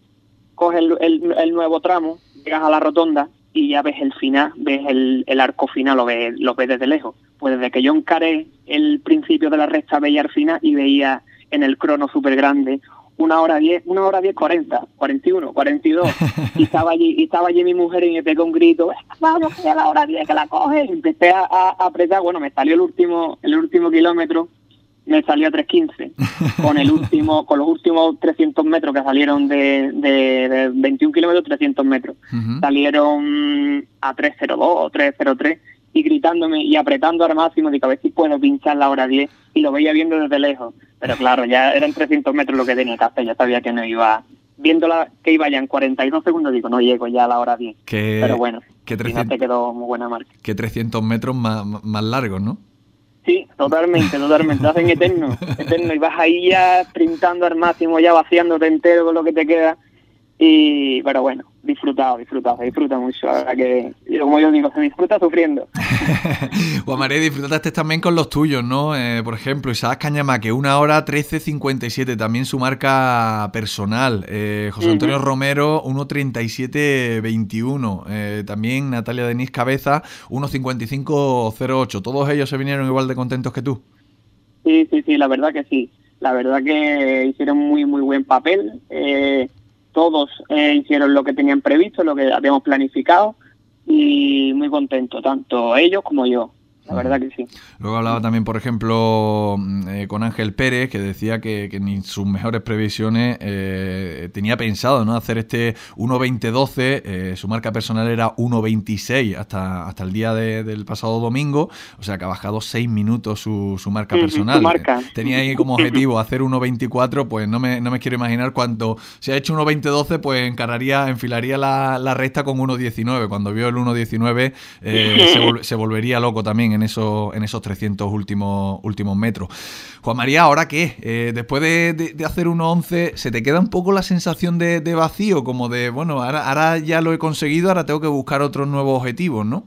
coges el, el, nuevo tramo, llegas a la rotonda y ya ves el final, ves el, el arco final, lo ves, lo ves desde lejos. Pues desde que yo encaré el principio de la recta veía el final y veía en el crono súper grande una hora diez, una hora diez, cuarenta, cuarenta y uno, cuarenta y dos. Y estaba allí, y estaba allí mi mujer y me pegó un grito, vamos, que a la hora diez que la coge. Y empecé a, a, apretar, bueno, me salió el último, el último kilómetro, me salió a 3.15, con el último, con los últimos 300 metros que salieron de, de, de 21 kilómetros, 300 metros. Salieron a 3.02 o 3.03 y gritándome y apretando al máximo, digo, a ver si puedo pinchar la hora 10 y lo veía viendo desde lejos. Pero claro, ya eran 300 metros lo que tenía que hacer, ya sabía que no iba, viéndola que iba ya en 42 segundos, digo, no llego ya a la hora 10. Que, Pero bueno, que 300, te quedó muy buena marca. Que 300 metros más, más largos, ¿no? Sí, totalmente, totalmente. Lo hacen eterno, eterno. Y vas ahí ya sprintando al máximo, ya vaciándote entero con lo que te queda. Y, pero bueno, disfrutado, disfrutado, se disfruta mucho. La verdad que, como yo digo, se disfruta sufriendo. Juan María, disfrutaste también con los tuyos, ¿no? Eh, por ejemplo, Isaac Cañama, que una hora 13.57, también su marca personal. Eh, José Antonio uh -huh. Romero, 1.37.21. Eh, también Natalia Denis Cabeza, 1.55.08. ¿Todos ellos se vinieron igual de contentos que tú? Sí, sí, sí, la verdad que sí. La verdad que hicieron muy, muy buen papel. Eh, todos eh, hicieron lo que tenían previsto, lo que habíamos planificado y muy contento, tanto ellos como yo. La verdad que sí. Luego hablaba también, por ejemplo, eh, con Ángel Pérez, que decía que, que ni sus mejores previsiones eh, tenía pensado ¿no? hacer este 1.20.12. Eh, su marca personal era 1.26 hasta, hasta el día de, del pasado domingo. O sea que ha bajado 6 minutos su, su marca personal. Su marca. Tenía ahí como objetivo hacer 1.24. Pues no me, no me quiero imaginar cuánto. Si ha hecho 1.20.12, pues encararía, enfilaría la, la recta con 1.19. Cuando vio el 1.19, se, vol se volvería loco también en, eso, en esos 300 últimos, últimos metros. Juan María, ¿ahora qué? Eh, después de, de, de hacer 1.11, ¿se te queda un poco la sensación de, de vacío? Como de, bueno, ahora, ahora, ya lo he conseguido, ahora tengo que buscar otros nuevos objetivos, ¿no?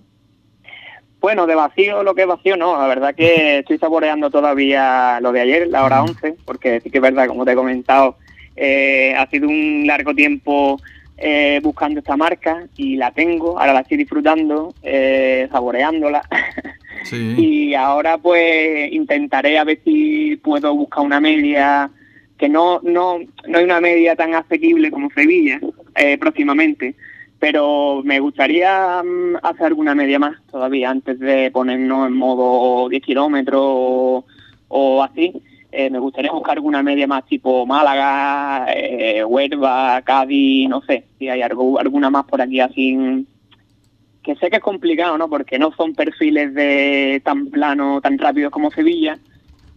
Bueno, de vacío, lo que es vacío, no. La verdad que estoy saboreando todavía lo de ayer, la hora 11, porque sí que es verdad, como te he comentado, eh, ha sido un largo tiempo eh, buscando esta marca y la tengo, ahora la estoy disfrutando, eh, saboreándola. Y ahora pues intentaré a ver si puedo buscar una media que no no no hay una media tan asequible como Sevilla eh, próximamente. Pero me gustaría um, hacer alguna media más todavía antes de ponernos en modo 10 kilómetros o, o así. Eh, me gustaría buscar alguna media más tipo Málaga, eh, Huelva, Cádiz, no sé, si hay algo, alguna más por aquí así, que sé que es complicado, ¿no? Porque no son perfiles de tan plano, tan rápidos como Sevilla,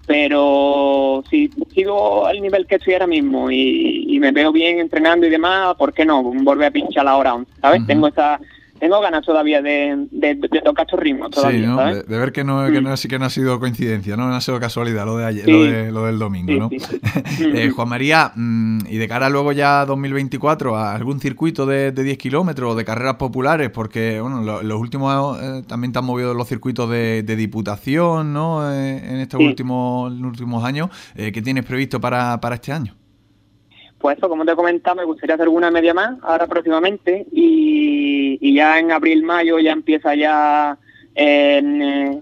pero si sigo al nivel que estoy ahora mismo y, y me veo bien entrenando y demás, ¿por qué no? Volver a pinchar la hora, ¿sabes? Uh -huh. Tengo esa tengo ganas todavía de, de, de tocar estos ritmos todavía, sí, ¿no? ¿sabes? De, de, ver que no, que, no, que no ha sido coincidencia, ¿no? No ha sido casualidad lo de ayer, sí. lo, de, lo, del domingo, sí, ¿no? eh, Juan María, y de cara luego ya a 2024, ¿a algún circuito de, de 10 kilómetros o de carreras populares? Porque, bueno, lo, los últimos eh, también te han movido los circuitos de, diputación, ¿no? Eh, en estos últimos, últimos años. Eh, ¿Qué tienes previsto para, para este año? Pues eso, como te he comentado, me gustaría hacer alguna media más ahora próximamente y, y ya en abril-mayo ya empieza ya en eh,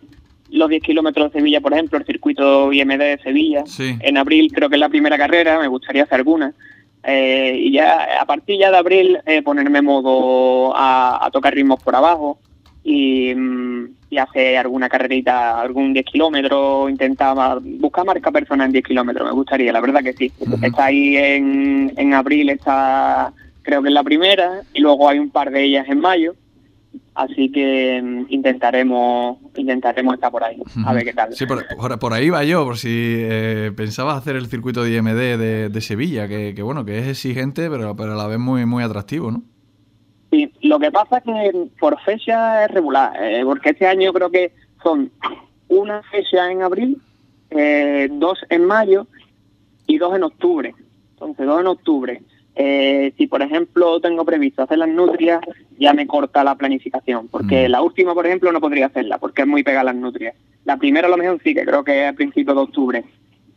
los 10 kilómetros de Sevilla, por ejemplo, el circuito IMD de Sevilla. Sí. En abril creo que es la primera carrera, me gustaría hacer alguna. Eh, y ya a partir ya de abril eh, ponerme modo a, a, tocar ritmos por abajo y, y hacer alguna carrerita, algún 10 kilómetros, intentaba buscar marca personal en 10 kilómetros, me gustaría, la verdad que sí. Uh -huh. Está ahí en, en abril, está creo que es la primera, y luego hay un par de ellas en mayo, así que um, intentaremos intentaremos estar por ahí, a ver qué tal. Sí, por, por, por, ahí va yo, por si eh, pensabas hacer el circuito de IMD de, de Sevilla, que, que, bueno, que es exigente, pero, pero a la vez muy, muy atractivo, ¿no? Sí, lo que pasa es que por fecha es regular, eh, porque este año creo que son una fecha en abril, eh, dos en mayo y dos en octubre. Entonces, dos en octubre. Eh, si, por ejemplo, tengo previsto hacer las nutrias, ya me corta la planificación, porque Mm. la última, por ejemplo, no podría hacerla, porque es muy pegada las nutrias. La primera, a lo mejor sí, que creo que es a principios de octubre.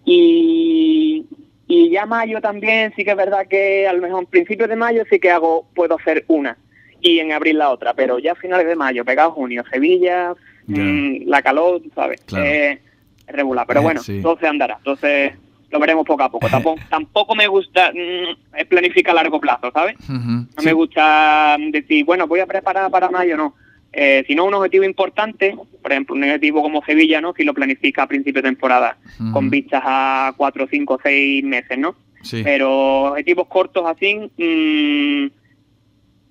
Y, y ya mayo también, sí que es verdad que a lo mejor en principios de mayo sí que hago, puedo hacer una, y en abril la otra, pero ya a finales de mayo, pegado junio, Sevilla, mm, la calor, ¿sabes? Claro. Eh, es regular, pero Eh, bueno, sí. todo se andará. Entonces lo veremos poco a poco. Tampoco, tampoco me gusta mm, es planificar a largo plazo, ¿sabes? No Sí. me gusta decir, bueno, voy a preparar para mayo, no. Eh, si no, un objetivo importante, por ejemplo, un objetivo como Sevilla, ¿no? Si lo planifica a principio de temporada, con vistas a cuatro, cinco, seis meses, ¿no? Sí. Pero objetivos cortos así, mm,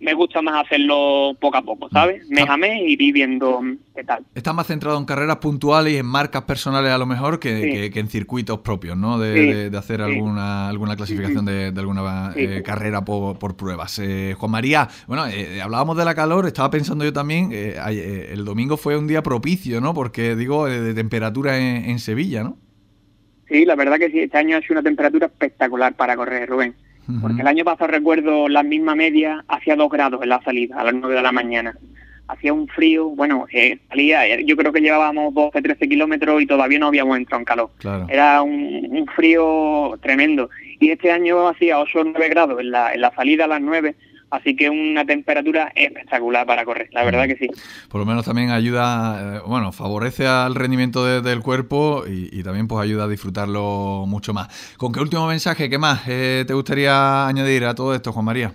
me gusta más hacerlo poco a poco, ¿sabes? Mes a mes y ir viendo mm, qué tal. Estás más centrado en carreras puntuales y en marcas personales a lo mejor que, Sí. que- que en circuitos propios, ¿no? De, Sí, de- de hacer sí. alguna, alguna clasificación de, de alguna eh, carrera por, por pruebas. Eh, Juan María, bueno, eh, hablábamos de la calor, estaba pensando yo también, eh, eh, el domingo fue un día propicio, ¿no? Porque digo, eh, de temperatura en, en Sevilla, ¿no? Sí, la verdad que sí, este año ha sido una temperatura espectacular para correr, Rubén. Porque el año pasado recuerdo la misma media, hacía dos grados en la salida, a las 9 de la mañana. Hacía un frío, bueno, eh, salía, eh, yo creo que llevábamos 12, 13 kilómetros y todavía no habíamos entrado en calor. Claro. Era un, un frío tremendo. Y este año hacía 8 o 9 grados en la, en la salida a las 9, así que una temperatura espectacular para correr, la verdad que sí. Por lo menos también ayuda, eh, bueno, favorece al rendimiento de- del cuerpo y, y también pues ayuda a disfrutarlo mucho más. ¿Con qué último mensaje, qué más eh, te gustaría añadir a todo esto, Juan María?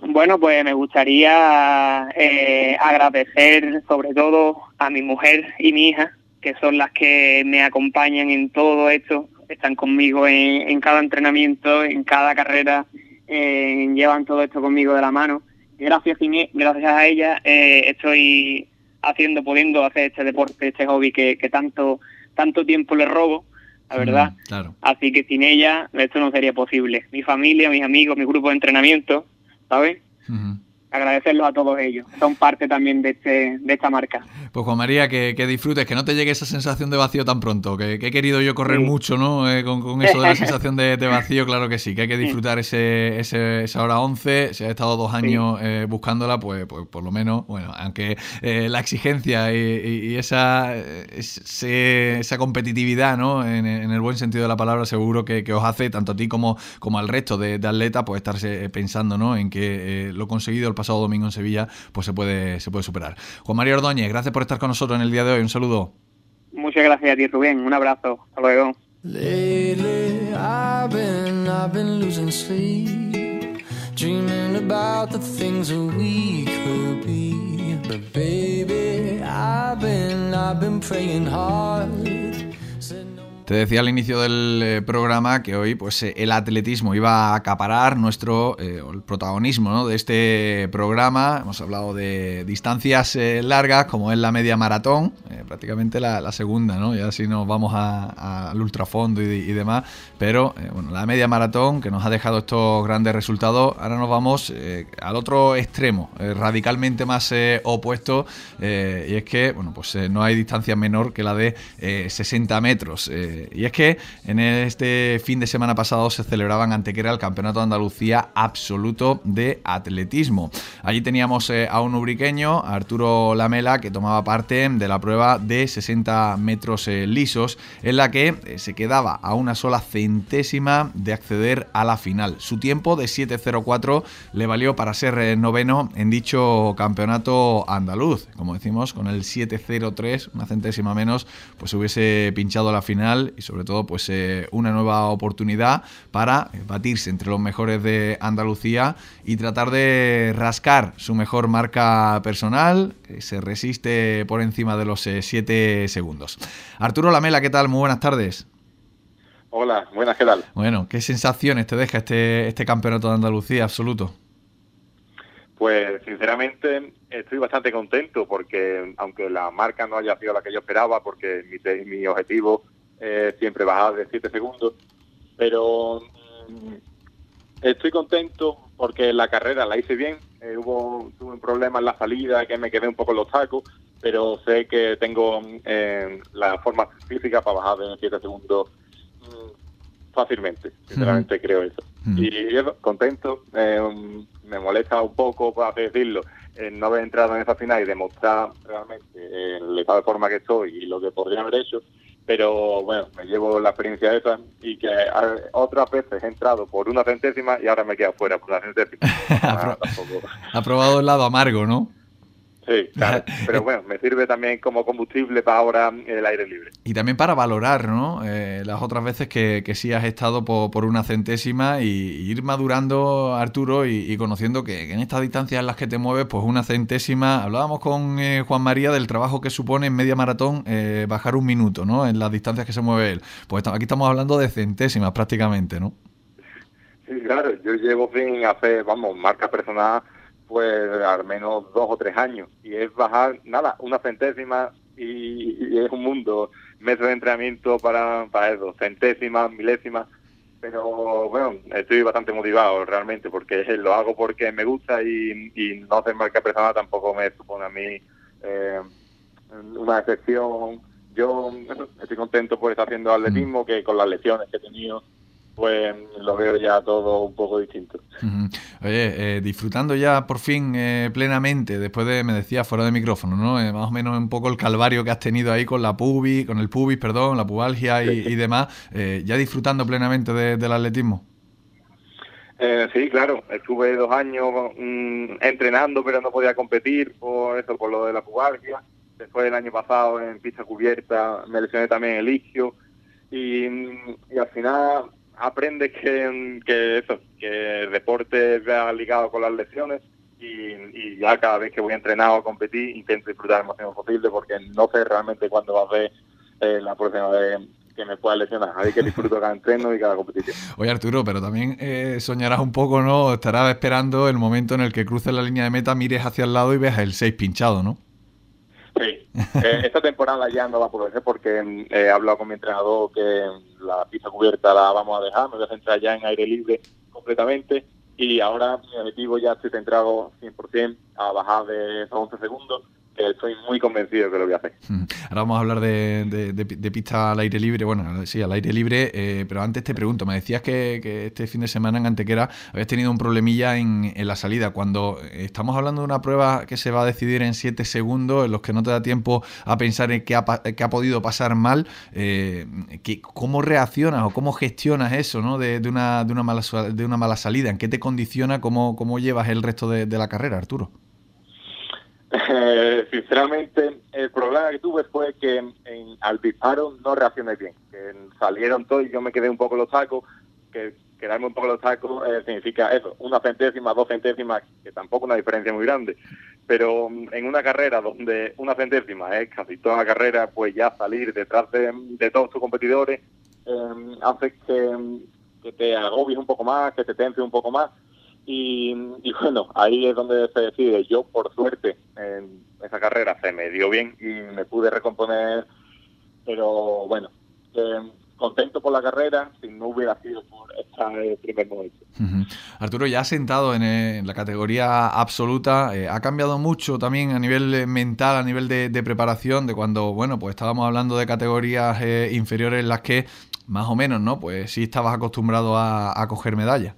Bueno, pues me gustaría eh, agradecer sobre todo a mi mujer y mi hija, que son las que me acompañan en todo esto, están conmigo en, en cada entrenamiento, en cada carrera, eh, llevan todo esto conmigo de la mano. Gracias, gracias a ellas eh, estoy haciendo, pudiendo hacer este deporte, este hobby que, que tanto, tanto tiempo le robo, la verdad. Mm, claro. Así que sin ella esto no sería posible. Mi familia, mis amigos, mi grupo de entrenamiento, ¿sabes? Ujú. Agradecerlos a todos ellos. Son parte también de, este, de esta marca. Pues Juan María, que, que disfrutes, que no te llegue esa sensación de vacío tan pronto, que, que he querido yo correr Sí. mucho, ¿no? Eh, con, con eso de la sensación de, de vacío, claro que sí, que hay que disfrutar ese, ese- esa hora 11, si has estado dos años eh, buscándola, pues, pues por lo menos, bueno, aunque eh, la exigencia y, y- y esa, eh, ese- esa competitividad, ¿no? En, en el buen sentido de la palabra, seguro que, que os hace, tanto a ti como, como al resto de, de atletas, pues estarse pensando, ¿no? En que lo conseguido el pasado domingo en Sevilla, pues se puede, se puede superar. Juan María Ordóñez, gracias por estar con nosotros en el día de hoy. Un saludo. Muchas gracias a ti, Rubén. Un abrazo. Hasta luego. Lately, I've been, I've been losing sleep, dreaming about the things that we could be. But baby, I've been, I've been praying hard. Te decía al inicio del eh, programa que hoy pues eh, el atletismo iba a acaparar nuestro eh, el protagonismo ¿no? de este programa. Hemos hablado de distancias largas como es la media maratón, prácticamente la, segunda, ¿no? Ya si nos vamos al ultrafondo y, y demás. Pero bueno, la media maratón que nos ha dejado estos grandes resultados. Ahora nos vamos al otro extremo, radicalmente más opuesto. y es que bueno, pues no hay distancia menor que la de eh, 60 metros. Y es que en este fin de semana pasado se celebraba en Antequera el Campeonato de Andalucía Absoluto de Atletismo. Allí teníamos eh, a un ubriqueño, Arturo Lamela, que tomaba parte de la prueba de 60 metros eh, lisos, en la que eh, se quedaba a una sola centésima de acceder a la final. Su tiempo de 7.04 le valió para ser noveno en dicho campeonato andaluz. Como decimos, con el 7.03, una centésima menos, pues hubiese pinchado la final y sobre todo pues eh, una nueva oportunidad para eh, batirse entre los mejores de Andalucía y tratar de rascar su mejor marca personal, que se resiste por encima de los 7 segundos. Arturo Lamela, ¿qué tal? Muy buenas tardes. Hola, buenas, ¿qué tal? Bueno, ¿qué sensaciones te deja este, este campeonato de Andalucía absoluto? Pues sinceramente estoy bastante contento porque aunque la marca no haya sido la que yo esperaba, porque mi, mi objetivo es siempre bajar de 7 segundos, pero mm, estoy contento porque la carrera la hice bien, eh, hubo tuve un problema en la salida que me quedé un poco en los tacos, pero sé que tengo eh, la forma física para bajar de 7 segundos mm, fácilmente, sinceramente creo eso. Y contento, eh, me molesta un poco, por así decirlo, no haber entrado en esa final y demostrar realmente el estado de forma que estoy y lo que podría haber hecho, pero bueno, me llevo la experiencia esa y que otras veces he entrado por una centésima y ahora me quedo fuera por la centésima. ha probado el lado amargo, ¿no? Sí, claro. Pero bueno, me sirve también como combustible para ahora el aire libre. Y también para valorar, ¿no? Eh, las otras veces que, que, sí has estado por, una centésima y, ir madurando, Arturo, y, conociendo que, en estas distancias en las que te mueves, pues una centésima. Hablábamos con eh, Juan María del trabajo que supone en media maratón eh, bajar un minuto, ¿no? En las distancias que se mueve él. Pues aquí estamos hablando de centésimas prácticamente, ¿no? Sí, claro. Yo llevo sin hacer, vamos, marca personal pues al menos dos o tres años. Y es bajar, nada, una centésima y, es un mundo, meses de entrenamiento para, para eso, centésimas, milésimas. Pero bueno, estoy bastante motivado realmente porque lo hago porque me gusta y, y no hacer marca personal tampoco me supone a mí eh, una excepción. Yo estoy contento por estar haciendo atletismo, que con las lecciones que he tenido pues lo veo ya todo un poco distinto. Oye, eh, disfrutando ya por fin eh, plenamente, después de, me decía fuera de micrófono, ¿no? Eh, más o menos un poco el calvario que has tenido ahí con la pubis, con el pubis, perdón, la pubalgia y, demás, ya disfrutando plenamente del atletismo. sí, claro, estuve dos años mm, entrenando, pero no podía competir por eso, por lo de la pubalgia. Después del año pasado en pista cubierta me lesioné también el isquio y, y al final aprende que, que eso, que el deporte va ligado con las lesiones y, ya cada vez que voy a entrenar a competir intento disfrutar lo máximo posible porque no sé realmente cuándo va a ser eh, la próxima vez que me pueda lesionar. Así que disfruto cada entreno y cada competición. Oye Arturo, pero también eh, soñarás un poco, ¿no? Estarás esperando el momento en el que cruces la línea de meta, mires hacia el lado y veas el 6 pinchado, ¿no? Sí, eh, esta temporada ya no va a poder ser porque mm, he hablado con mi entrenador que la pista cubierta la vamos a dejar, me voy a centrar ya en aire libre completamente y ahora mi objetivo ya estoy centrado 100% a bajar de esos 11 segundos estoy muy convencido que lo voy a hacer. Ahora vamos a hablar de, de, pista al aire libre, bueno, sí, al aire libre, eh, pero antes te pregunto, me decías que, este fin de semana en Antequera habías tenido un problemilla en, la salida, cuando estamos hablando de una prueba que se va a decidir en 7 segundos, en los que no te da tiempo a pensar en qué ha, qué ha podido pasar mal, eh, ¿cómo reaccionas o cómo gestionas eso ¿no? de, una, de, una mala, de una mala salida? ¿En qué te condiciona? ¿Cómo, cómo llevas el resto de la carrera, Arturo? Eh, sinceramente, el problema que tuve fue que en, al disparo no reaccioné bien. Que salieron todos y yo me quedé un poco los tacos. Que quedarme un poco los tacos eh, significa eso, una centésima, dos centésimas, que tampoco una diferencia muy grande. Pero mm, en una carrera donde una centésima es casi toda la carrera, pues ya salir detrás de, todos tus competidores eh, hace que, que te agobies un poco más, que te tenses un poco más y, bueno, ahí es donde se decide. Yo, por suerte, en esa carrera se me dio bien y me pude recomponer, pero bueno, eh, contento por la carrera si no hubiera sido por este primer momento. Arturo, ya sentado en, la categoría absoluta, eh, ha cambiado mucho también a nivel eh, mental, a nivel de, preparación, de cuando, bueno, pues estábamos hablando de categorías inferiores en las que, más o menos, ¿no? Pues sí estabas acostumbrado a coger medallas.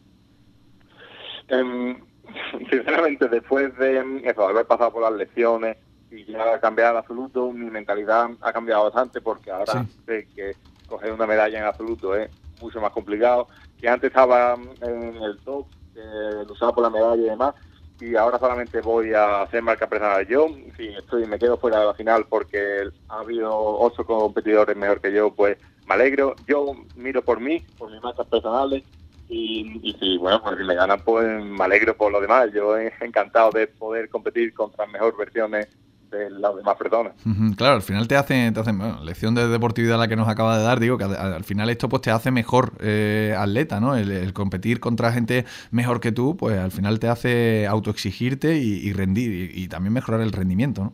Em, sinceramente, después de eso, haber pasado por las lesiones y ya cambiado en absoluto, mi mentalidad ha cambiado bastante porque ahora sé que coger una medalla en absoluto es mucho más complicado. Que antes estaba en el top, eh, usaba por la medalla y demás, y ahora solamente voy a hacer marca personal. Yo, si estoy, me quedo fuera de la final porque ha habido ocho competidores mejor que yo, pues me alegro. Yo miro por mí, por mis marcas personales, y, y bueno, pues si me ganan, pues me alegro por lo demás. Yo he encantado de poder competir contra mejores versiones de las demás personas. Claro, al final te hace, te hace lección de deportividad la que nos acaba de dar, digo que al, final esto pues te hace mejor eh, atleta, ¿no? El, competir contra gente mejor que tú, pues al final te hace autoexigirte y, y rendir y, también mejorar el rendimiento, ¿no?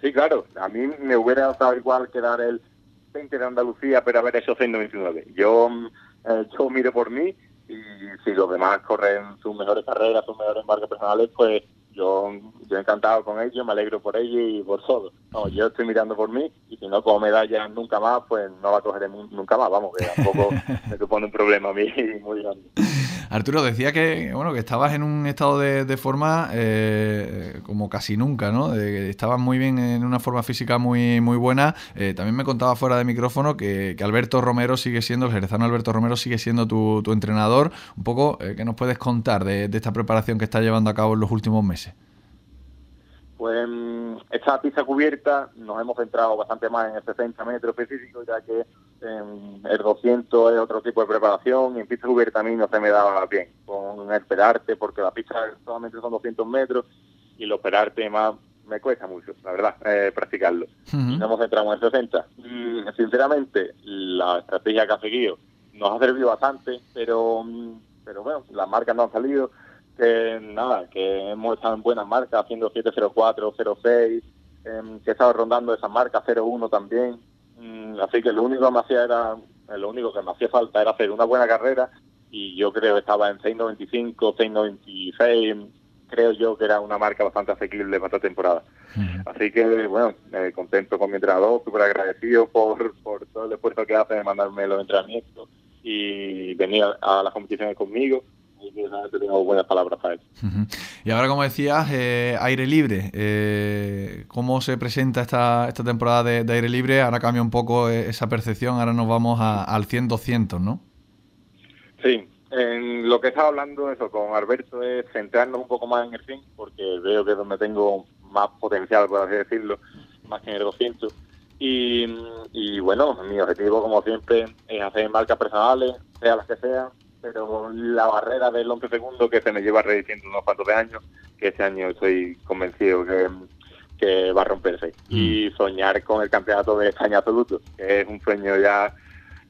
Sí, claro, a mí me hubiera dado igual quedar el 20 de Andalucía, pero haber hecho 129. Yo eh, yo miro por mí y si los demás corren sus mejores carreras, sus mejores marcas personales, pues yo, yo encantado con ellos, me alegro por ellos y por todo. No, yo estoy mirando por mí y si no como medalla nunca más, pues no la cogeré nunca más, vamos, que tampoco me supone un problema a mí muy grande. Arturo, decía que bueno que estabas en un estado de, forma eh, como casi nunca, ¿no? estabas muy bien en una forma física muy, muy buena. Eh, también me contaba fuera de micrófono que, Alberto Romero sigue siendo, el jerezano Alberto Romero sigue siendo tu, entrenador. Un poco, eh, ¿qué nos puedes contar de, esta preparación que estás llevando a cabo en los últimos meses? Pues mm, esta pista cubierta nos hemos centrado bastante más en el 60 metros específico, ya que en el 200 es otro tipo de preparación y en pista cubierta a mí no se me daba bien con esperarte porque la pista solamente son 200 metros y lo esperarte más me cuesta mucho, la verdad, eh, practicarlo. Y nos hemos centrado en el 60. Mm, sinceramente, la estrategia que ha seguido nos ha servido bastante, pero, mm, pero bueno, las marcas no han salido. Que nada, que hemos estado en buenas marcas, haciendo 704, 06, eh, que he estado rondando esas marcas, 01 también. Mm, así que lo único que me hacía era, lo único que me hacía falta era hacer una buena carrera y yo creo que estaba en 6.95, 6.96, creo yo que era una marca bastante asequible para esta temporada. Así que, bueno, eh, contento con mi entrenador, súper agradecido por, por todo el esfuerzo que hace de mandarme los entrenamientos y venir a, las competiciones conmigo. Y tengo buenas palabras para él. Y ahora, como decías, eh, aire libre. Eh, ¿Cómo se presenta esta, esta temporada de, aire libre? Ahora cambia un poco esa percepción. Ahora nos vamos al 100-200, ¿no? Sí, en lo que estaba hablando eso con Alberto es centrarnos un poco más en el fin, porque veo que es donde tengo más potencial, por así decirlo, más que en el 200. Y, y bueno, mi objetivo, como siempre, es hacer marcas personales, sea las que sean, pero la barrera del 11 segundos que se me lleva rediciendo unos cuantos de años, que este año estoy convencido que, que va a romperse. Mm. Y soñar con el campeonato de España absoluto, que es un sueño ya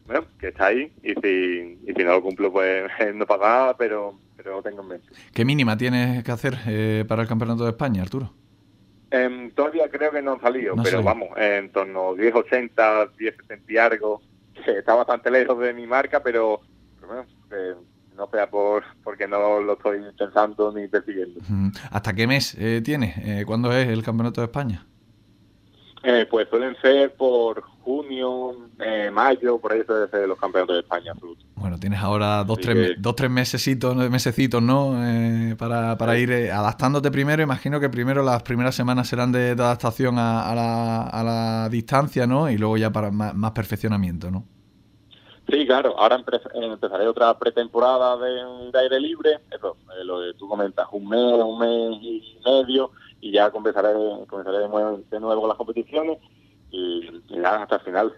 bueno, que está ahí y si, y si no lo cumplo pues no pasa nada, pero, pero lo tengo en mente. ¿Qué mínima tienes que hacer eh, para el Campeonato de España, Arturo? Em, todavía creo que no han salido, pero vamos, en torno a 10.80, 10.70 y algo, que está bastante lejos de mi marca, pero, bueno, no sea por porque no lo estoy pensando ni persiguiendo. ¿Hasta qué mes eh, tienes? Eh, ¿Cuándo es el Campeonato de España? Eh, pues suelen ser por junio, eh, mayo, por ahí suelen ser los campeonatos de España. Bueno, tienes ahora dos, tres, dos, tres mesecitos, mesecitos, ¿no? Eh, para, para ir adaptándote primero. Imagino que primero las primeras semanas serán de, adaptación a, la, a, la, distancia, ¿no? Y luego ya para más, perfeccionamiento, ¿no? Sí, claro. Ahora empezaré otra pretemporada de, aire libre. Eso, lo que tú comentas, un mes, un mes y medio y ya comenzaré, comenzaré de, nuevo, de nuevo con las competiciones y, nada, hasta el final.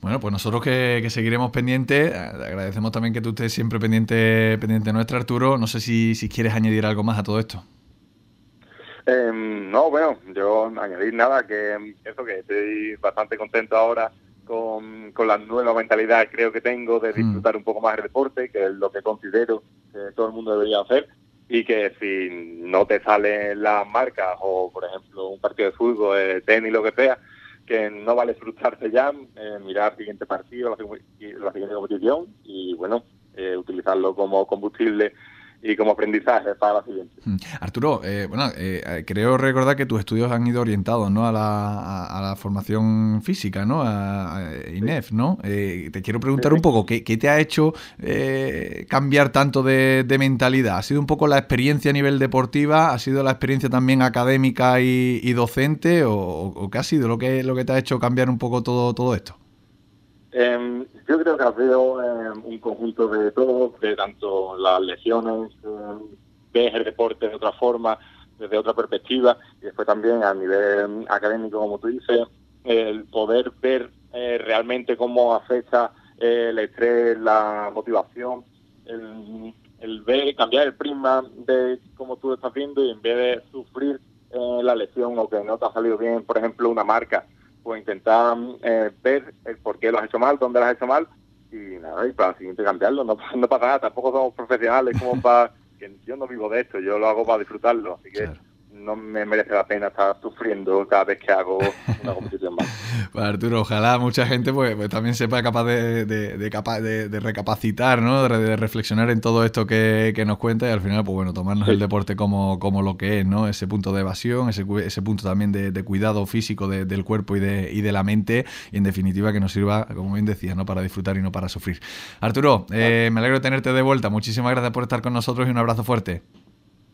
Bueno, pues nosotros que, seguiremos pendientes, eh, agradecemos también que tú estés siempre pendiente, pendiente nuestra, Arturo. No sé si, si quieres añadir algo más a todo esto. Em, no, bueno, yo añadir nada, que eso, que estoy bastante contento ahora con, con la nueva mentalidad creo que tengo de mm. disfrutar un poco más el deporte, que es lo que considero que todo el mundo debería hacer y que si no te salen las marcas o, por ejemplo, un partido de fútbol, de tenis, lo que sea, que no vale frustrarse ya, eh, mirar el siguiente partido, la, la siguiente competición y, bueno, eh, utilizarlo como combustible y como aprendizaje para la siguiente. Mm. Arturo, eh, bueno, eh, creo recordar que tus estudios han ido orientados ¿no? a, la, a, la formación física, ¿no? A, INEF, ¿no? Eh, te quiero preguntar un poco, ¿qué, te ha hecho cambiar tanto de, mentalidad? ¿Ha sido un poco la experiencia a nivel deportiva? ¿Ha sido la experiencia también académica y, docente? ¿O, qué ha sido lo que, lo que te ha hecho cambiar un poco todo, todo esto? Yo creo que sido em, un conjunto de todo, de tanto las lesiones, eh, ves el deporte de otra forma, desde otra perspectiva, y después también a nivel académico, como tú dices, el poder ver eh, realmente cómo afecta eh, el estrés, la motivación, el, ver, cambiar el prisma de cómo tú estás viendo y en vez de sufrir la lesión o que no te ha salido bien, por ejemplo, una marca, pues intentar eh, ver el por qué lo has hecho mal, dónde lo has hecho mal y nada, y para el siguiente cambiarlo. No, no pasa nada, tampoco somos profesionales como para... que yo no vivo de esto, yo lo hago para disfrutarlo, así que no me merece la pena estar sufriendo cada vez que hago una competición más. Pues Arturo, ojalá mucha gente pues, pues también sepa capaz de, de, capaz de, recapacitar, ¿no? De, reflexionar en todo esto que, nos cuenta y al final, pues bueno, tomarnos el deporte como, como lo que es, ¿no? Ese punto de evasión, ese, ese punto también de, cuidado físico del cuerpo y de, y de la mente y en definitiva que nos sirva, como bien decías, ¿no? Para disfrutar y no para sufrir. Arturo, eh, me alegro de tenerte de vuelta. Muchísimas gracias por estar con nosotros y un abrazo fuerte.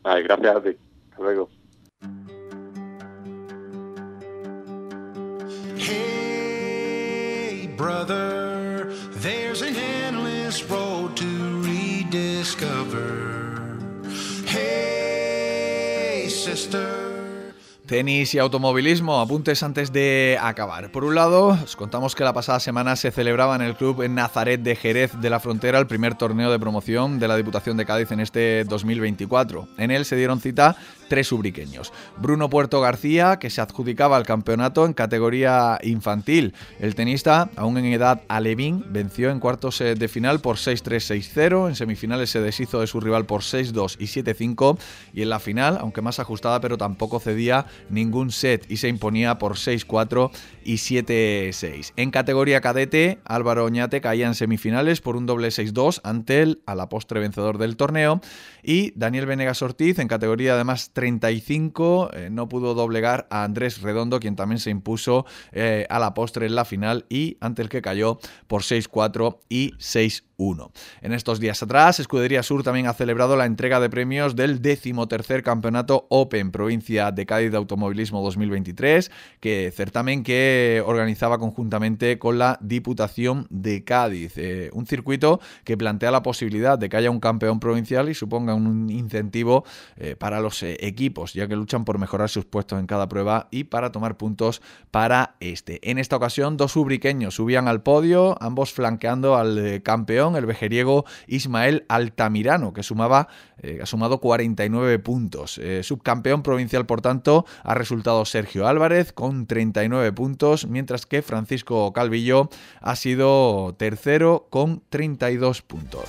Ay, gracias a ti. Hasta luego. There's an endless road to rediscover. Hey, sister. Tenis y automovilismo, apuntes antes de acabar. Por un lado, os contamos que la pasada semana se celebraba en el club Nazaret de Jerez de la Frontera el primer torneo de promoción de la Diputación de Cádiz en este 2024. En él se dieron cita tres ubriqueños. Bruno Puerto García, que se adjudicaba el campeonato en categoría infantil. El tenista, aún en edad alevín, venció en cuartos eh, de final por 6-3-6-0. En semifinales se deshizo de su rival por 6-2 y 7-5. Y en la final, aunque más ajustada, pero tampoco cedía ningún set y se imponía por 6-4 y 7-6. En categoría cadete, Álvaro Oñate caía en semifinales por un doble 6-2 ante el a la postre vencedor del torneo y Daniel Venegas Ortiz en categoría además 35 eh, no pudo doblegar a Andrés Redondo quien también se impuso eh, a la postre en la final y ante el que cayó por 6-4 y 6 1. En estos días atrás, Escudería Sur también ha celebrado la entrega de premios del decimotercer campeonato Open Provincia de Cádiz de Automovilismo 2023, que certamen que organizaba conjuntamente con la Diputación de Cádiz. Eh, un circuito que plantea la posibilidad de que haya un campeón provincial y suponga un incentivo eh, para los eh, equipos, ya que luchan por mejorar sus puestos en cada prueba y para tomar puntos para este. En esta ocasión, dos ubriqueños subían al podio, ambos flanqueando al campeón el vejeriego Ismael Altamirano, que sumaba, eh, ha sumado 49 puntos. Eh, subcampeón provincial, por tanto, ha resultado Sergio Álvarez con 39 puntos, mientras que Francisco Calvillo ha sido tercero con 32 puntos.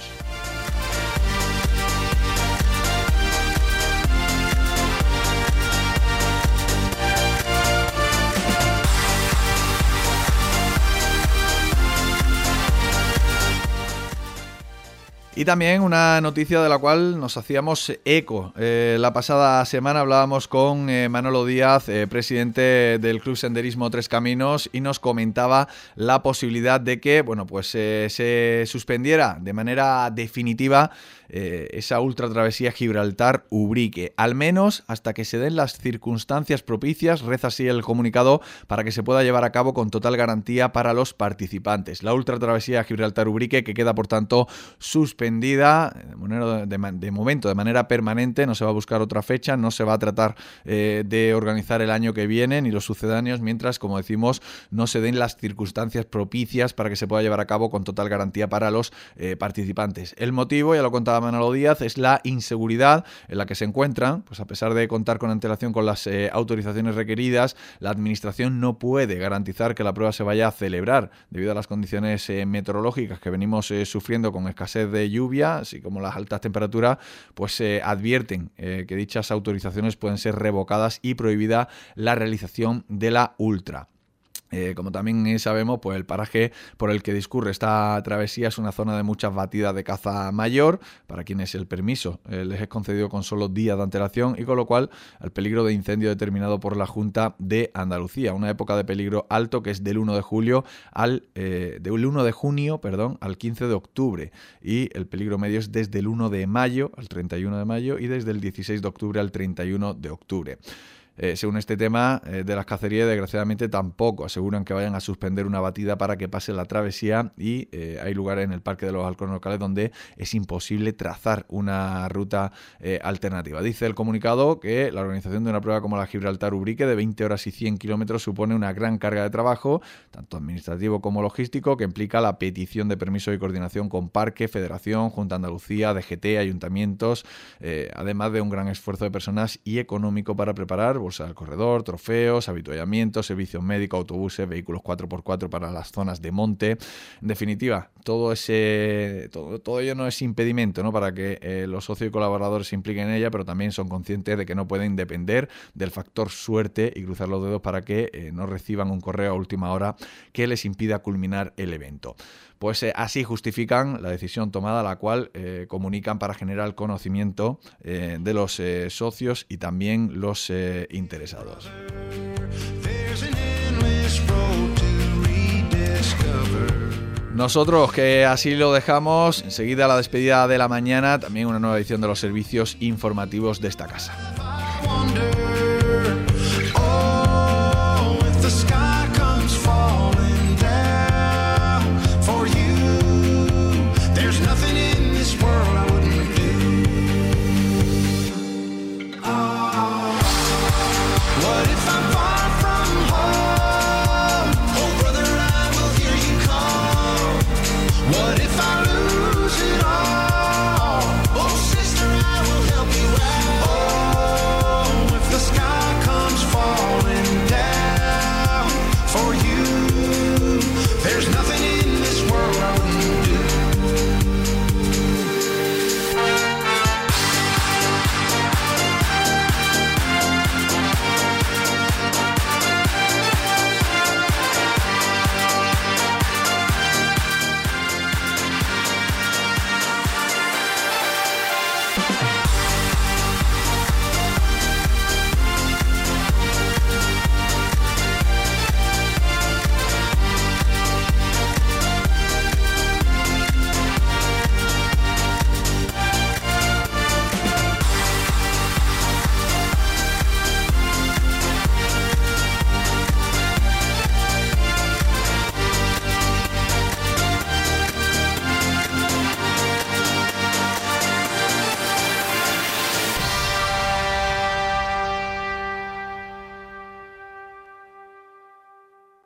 Y también una noticia de la cual nos hacíamos eco. Eh, la pasada semana hablábamos con eh, Manolo Díaz, eh, presidente del Club Senderismo Tres Caminos, y nos comentaba la posibilidad de que, bueno, pues se suspendiera de manera definitiva eh, esa ultra travesía Gibraltar-Ubrique, al menos hasta que se den las circunstancias propicias, reza así el comunicado, para que se pueda llevar a cabo con total garantía para los participantes. La ultra travesía Gibraltar-Ubrique que queda por tanto suspendida de, momento de manera permanente, no se va a buscar otra fecha, no se va a tratar eh, de organizar el año que viene ni los sucedáneos, mientras, como decimos, no se den las circunstancias propicias para que se pueda llevar a cabo con total garantía para los eh, participantes. El motivo, ya lo contaba Manolo Díaz es la inseguridad en la que se encuentran, pues a pesar de contar con antelación con las eh, autorizaciones requeridas, la administración no puede garantizar que la prueba se vaya a celebrar debido a las condiciones eh, meteorológicas que venimos eh, sufriendo con escasez de lluvia, así como las altas temperaturas, pues se advierten que dichas autorizaciones pueden ser revocadas y prohibida la realización de la ultra. Eh, como también sabemos, pues el paraje por el que discurre esta travesía es una zona de muchas batidas de caza mayor, para quienes el permiso eh, les es concedido con solo días de antelación y con lo cual el peligro de incendio determinado por la Junta de Andalucía, una época de peligro alto que es del 1 de julio al eh, del 1 de junio, perdón, al 15 de octubre y el peligro medio es desde el 1 de mayo al 31 de mayo y desde el 16 de octubre al 31 de octubre. Eh, según este tema eh, de las cacerías, desgraciadamente tampoco aseguran que vayan a suspender una batida para que pase la travesía y eh, hay lugares en el Parque de los Halcones Locales donde es imposible trazar una ruta alternativa. Dice el comunicado que la organización de una prueba como la Gibraltar Ubrique de 20 horas y 100 kilómetros supone una gran carga de trabajo, tanto administrativo como logístico, que implica la petición de permiso y coordinación con Parque, Federación, Junta Andalucía, DGT, ayuntamientos, además de un gran esfuerzo de personas y económico para preparar bolsa del corredor, trofeos, habituallamientos, servicios médicos, autobuses, vehículos 4x4 para las zonas de monte. En definitiva, todo ese todo, todo ello no es impedimento ¿no? para que eh, los socios y colaboradores se impliquen en ella, pero también son conscientes de que no pueden depender del factor suerte y cruzar los dedos para que eh, no reciban un correo a última hora que les impida culminar el evento. Pues eh, así justifican la decisión tomada, la cual eh, comunican para generar el conocimiento eh, de los socios y también los interesados. Nosotros que así lo dejamos, enseguida la despedida de la mañana, también una nueva edición de los servicios informativos de esta casa.